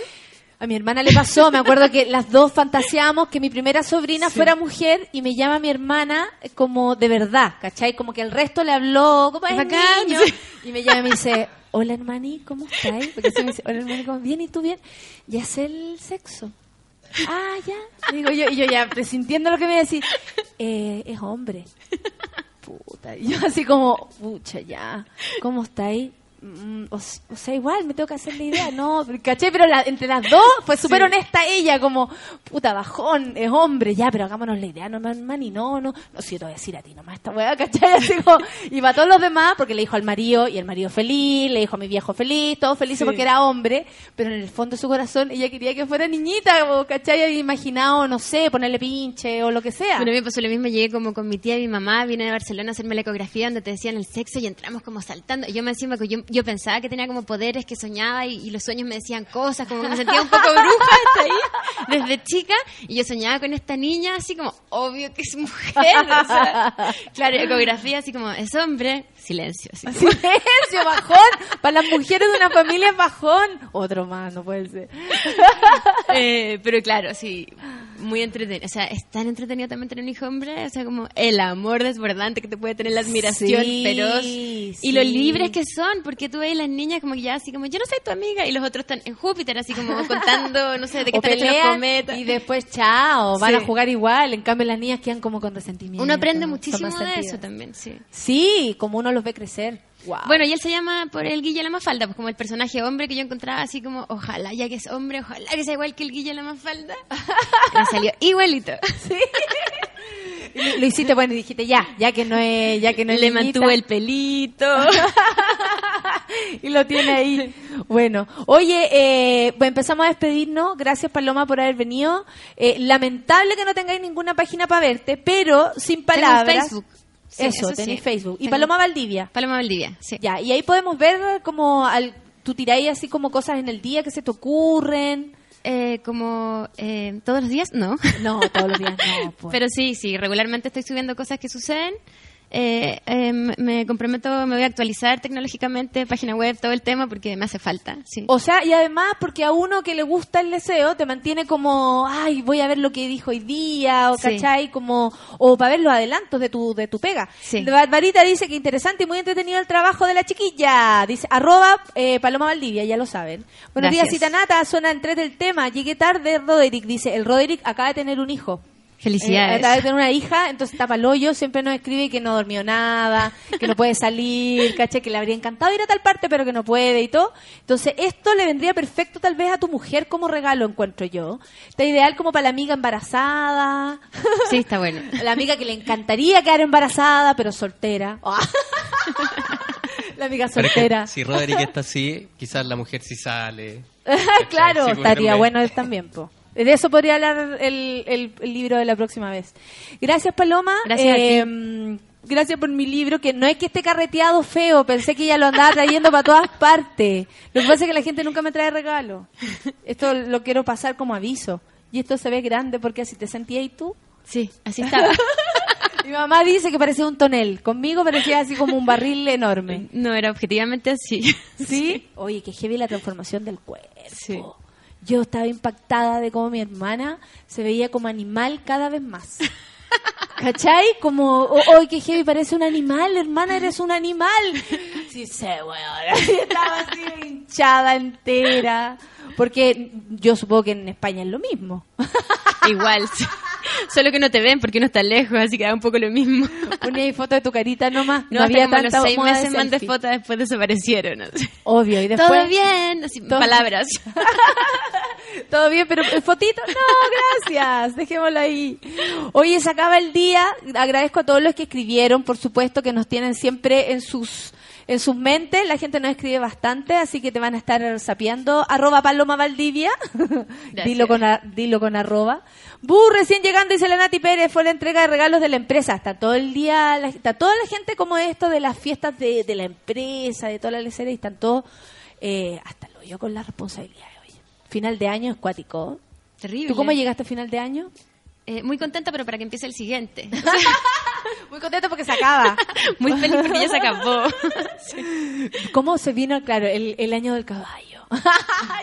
A mi hermana le pasó, me acuerdo que las dos fantaseamos que mi primera sobrina fuera mujer y me llama mi hermana como de verdad, ¿cachai? Como que el resto le habló, como es niño. sí. Y me llama y me dice, hola hermani, ¿cómo estás? Porque así me dice, hola hermani, ¿cómo bien? ¿Y tú bien? Ya sé el sexo. Ah, ya. Digo yo, y yo ya presintiendo lo que me decir, eh, es hombre. Puta. Y yo así como, pucha, ya. ¿Cómo está ahí? Mm, O, o sea, igual me tengo que hacer la idea, no, caché, pero la- entre las dos fue súper Sí. honesta ella, como, puta, bajón, es hombre, ya, pero hagámonos la idea, no, man, man, y no, no, no, si yo te voy a decir a ti nomás esta weá, cachai, así como, y para todos los demás, porque le dijo al marido, y el marido feliz, le dijo a mi viejo feliz, todos felices Sí. porque era hombre, pero en el fondo de su corazón ella quería que fuera niñita, o, cachai, había imaginado, no sé, ponerle pinche o lo que sea. Bueno, me pasó lo mismo, llegué como con mi tía y mi mamá, vine a Barcelona a hacerme la ecografía donde te decían el sexo y entramos como saltando. Y yo me encima que yo, yo pensaba que tenía como poderes, que soñaba y, y los sueños me decían cosas, como que me sentía un poco bruja hasta ahí, desde chica. Y yo soñaba con esta niña así como, obvio que es mujer. o sea, claro, ecografía así como, es hombre, silencio. Así como- Silencio, bajón. Para las mujeres de una familia es bajón. Otro más, no puede ser. Eh, pero claro, sí, muy entretenido. O sea, es tan entretenido también tener un hijo hombre. O sea, como el amor desbordante que te puede tener la admiración Sí, feroz. sí. Y lo libres que son, porque tú ves las niñas como que ya así como, yo no soy tu amiga. Y los otros están en Júpiter, así como contando, no sé, de qué hechos los cometas. y después chao, van Sí. a jugar igual. En cambio, las niñas quedan como con resentimiento. Uno aprende muchísimo de eso también, sí. Sí, como uno los ve crecer. Wow. Bueno, y él se llama por el Guille la Mafalda, pues como el personaje hombre que yo encontraba así como, ojalá ya que es hombre, ojalá que sea igual que el Guille la Mafalda. Me salió igualito. Y lo, hiciste bueno y dijiste ya, ya que no es, ya que no es Le niñita. mantuvo el pelito. y lo tiene ahí. Bueno, oye, eh, pues empezamos a despedirnos. Gracias Paloma por haber venido. Eh, lamentable que no tengáis ninguna página para verte, pero sin palabras. Facebook. Sí, eso, eso tenéis sí. Facebook. Y Paloma Valdivia. Paloma Valdivia, sí. Ya, y ahí podemos ver como al, tú tiráis así como cosas en el día que se te ocurren. Eh, como eh, todos los días, no. No, todos los días no. pues. Pero sí, sí, regularmente estoy subiendo cosas que suceden. Eh, eh, me- me comprometo, me voy a actualizar tecnológicamente, página web, todo el tema, porque me hace falta. Sí. O sea, y además porque a uno que le gusta el deseo te mantiene como, ay, voy a ver lo que dijo hoy día, o Sí. cachai, como, o para ver los adelantos de tu, de tu pega. Sí. Barbarita dice que interesante y muy entretenido el trabajo de la chiquilla. Dice, arroba eh, Paloma Valdivia, ya lo saben. Buenos días. Citanata, suena en tres del tema. Llegué tarde, Roderick. Dice, el Roderick acaba de tener un hijo. Felicidades. Eh, acaba de tener una hija, entonces está el hoyo, siempre nos escribe que no durmió nada, que no puede salir, caché, que le habría encantado ir a tal parte, pero que no puede y todo. Entonces, esto le vendría perfecto tal vez a tu mujer como regalo, encuentro yo. Está ideal como para la amiga embarazada. Sí, está bueno. La amiga que le encantaría quedar embarazada, pero soltera. la amiga Pero es que soltera. si Roderick está así, quizás la mujer sí sale. claro, Sí, estaría bueno él también, po. De eso podría hablar el, el- el libro de la próxima vez. Gracias, Paloma. Gracias a ti. Eh, Gracias por mi libro, que no es que esté carreteado feo, pensé que ella lo andaba trayendo para todas partes. Lo que pasa es que la gente nunca me trae regalo. Esto lo quiero pasar como aviso. Y esto se ve grande porque así te sentías y tú. Sí, así estaba. Mi mamá dice que parecía un tonel. Conmigo parecía así como un barril enorme. No, era objetivamente así. ¿Sí? Oye, que heavy la transformación del cuerpo. Yo estaba impactada de cómo mi hermana se veía como animal cada vez más. ¿Cachai? Como, oh, que heavy, parece un animal, hermana, eres un animal. Sí, sé, weón. Estaba así hinchada entera. Porque yo supongo que en España es lo mismo. Igual. Solo que no te ven porque uno está lejos, así que da un poco lo mismo. Ponía ahí foto de tu carita nomás. No, No, había como tanta los seis moda de meses mandé fotos, después desaparecieron. Obvio, y después... Todo bien, Todo- palabras. Todo bien, pero ¿el fotito? No, gracias. Dejémoslo ahí. Oye, se acaba el día. Agradezco a todos los que escribieron, por supuesto, que nos tienen siempre en sus en sus mentes. La gente nos escribe bastante, así que te van a estar sapeando. Arroba Paloma Valdivia. dilo, con, a- dilo con arroba. Bu, recién llegando, dice la Nati Pérez, fue la entrega de regalos de la empresa. Está todo el día, la- está toda la gente como esto de las fiestas de, de la empresa, de toda la lecera, y están todos eh, hasta lo yo con la responsabilidad. Oye. Final de año es cuático. Terrible. ¿Tú cómo llegaste a final de año? Eh, muy contenta, pero para que empiece el siguiente. Muy contenta porque se acaba. muy feliz porque ya se acabó. ¿Cómo se vino, claro, el, el año del caballo?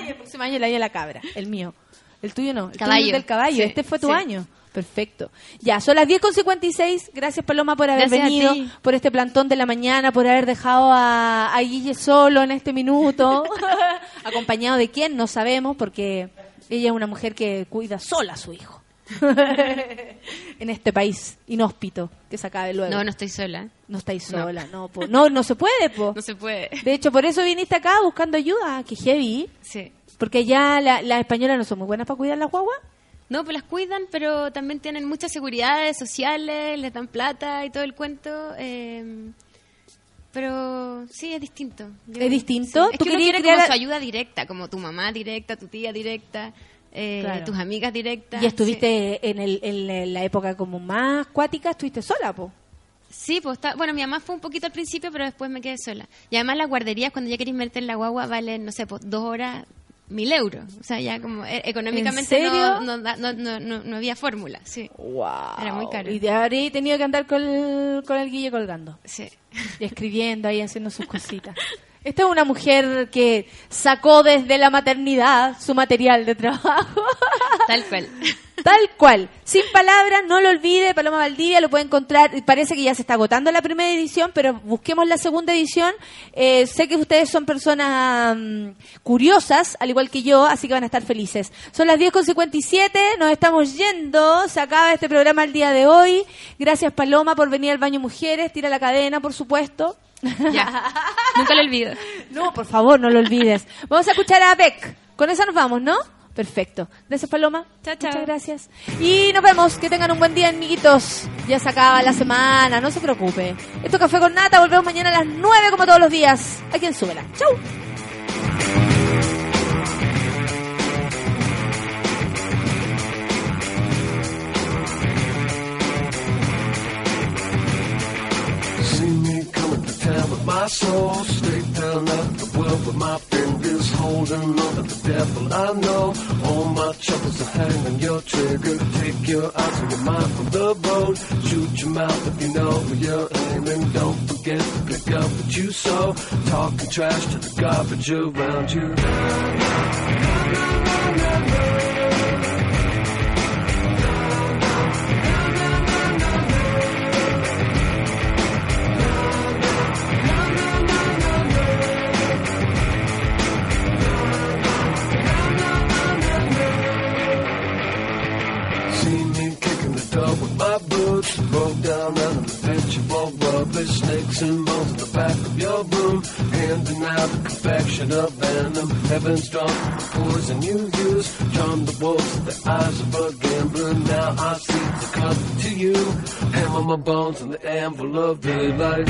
y el próximo año el año de la cabra, el mío. El tuyo no, el tuyo Caballo. es del caballo. Sí, este fue tu sí. año. Perfecto. Ya, son las 10.56. Gracias, Paloma, por haber Gracias venido, por este plantón de la mañana, por haber dejado a, a Guille solo en este minuto. ¿Acompañado de quién? No sabemos, porque ella es una mujer que cuida sola a su hijo. en este país inhóspito que se acabe luego. No, no estoy sola. No estáis No. sola, no, po. no, no se puede, po. No se puede. De hecho, por eso viniste acá buscando ayuda, que heavy. Sí. Porque ya la- las españolas no son muy buenas para cuidar las guaguas. No, pues las cuidan, pero también tienen muchas seguridades sociales, les dan plata y todo el cuento. eh, pero sí, es distinto. Yo- ¿Es distinto? sí. Es ¿Tú que uno quiere crear como su ayuda directa, como tu mamá directa, tu tía directa, eh, Claro. tus amigas directas. Y estuviste en, el, en la época como más cuática, estuviste sola, po. Sí, pues está, bueno, mi mamá fue un poquito al principio, pero después me quedé sola. Y además las guarderías, cuando ya querés meter la guagua, valen, no sé, pues dos horas, mil euros. O sea, ya como eh, económicamente ¿En? No, no, no, no, no, había fórmula. Sí. Era muy caro. Y te habría tenido que andar con el, con el guille colgando. Sí. Y escribiendo ahí, haciendo sus cositas. Esta es una mujer que sacó desde la maternidad su material de trabajo. Tal cual. Tal cual. Sin palabras, no lo olvide, Paloma Valdivia lo puede encontrar. Parece que ya se está agotando la primera edición, pero busquemos la segunda edición. Eh, sé que ustedes son personas mm, curiosas, al igual que yo, así que van a estar felices. Son las 10.57, nos estamos yendo. Se acaba este programa el día de hoy. Gracias, Paloma, por venir al baño Mujeres. Tira la cadena, por supuesto. Ya. Nunca lo olvido. No, por favor, no lo olvides. Vamos a escuchar a Beck. Con esa nos vamos, ¿no? Perfecto. Gracias, Paloma. Chao, chao. Muchas gracias. Y nos vemos. Que tengan un buen día, amiguitos. Ya se acaba la semana, no se preocupe. Esto es Café con Nata. Volvemos mañana a las 9 como todos los días. Aquí en Súbela. Chau. On to the devil. I know all my troubles are hanging your trigger. Take your eyes and your mind from the road shoot your mouth if you know where you're aiming. Don't forget to pick up what you sow. Talking trash to the garbage around you Heaven's drunk the poison you use. Charm the with the eyes of a gambler. Now I see the coming to you. Hammer my bones in the anvil of daylight.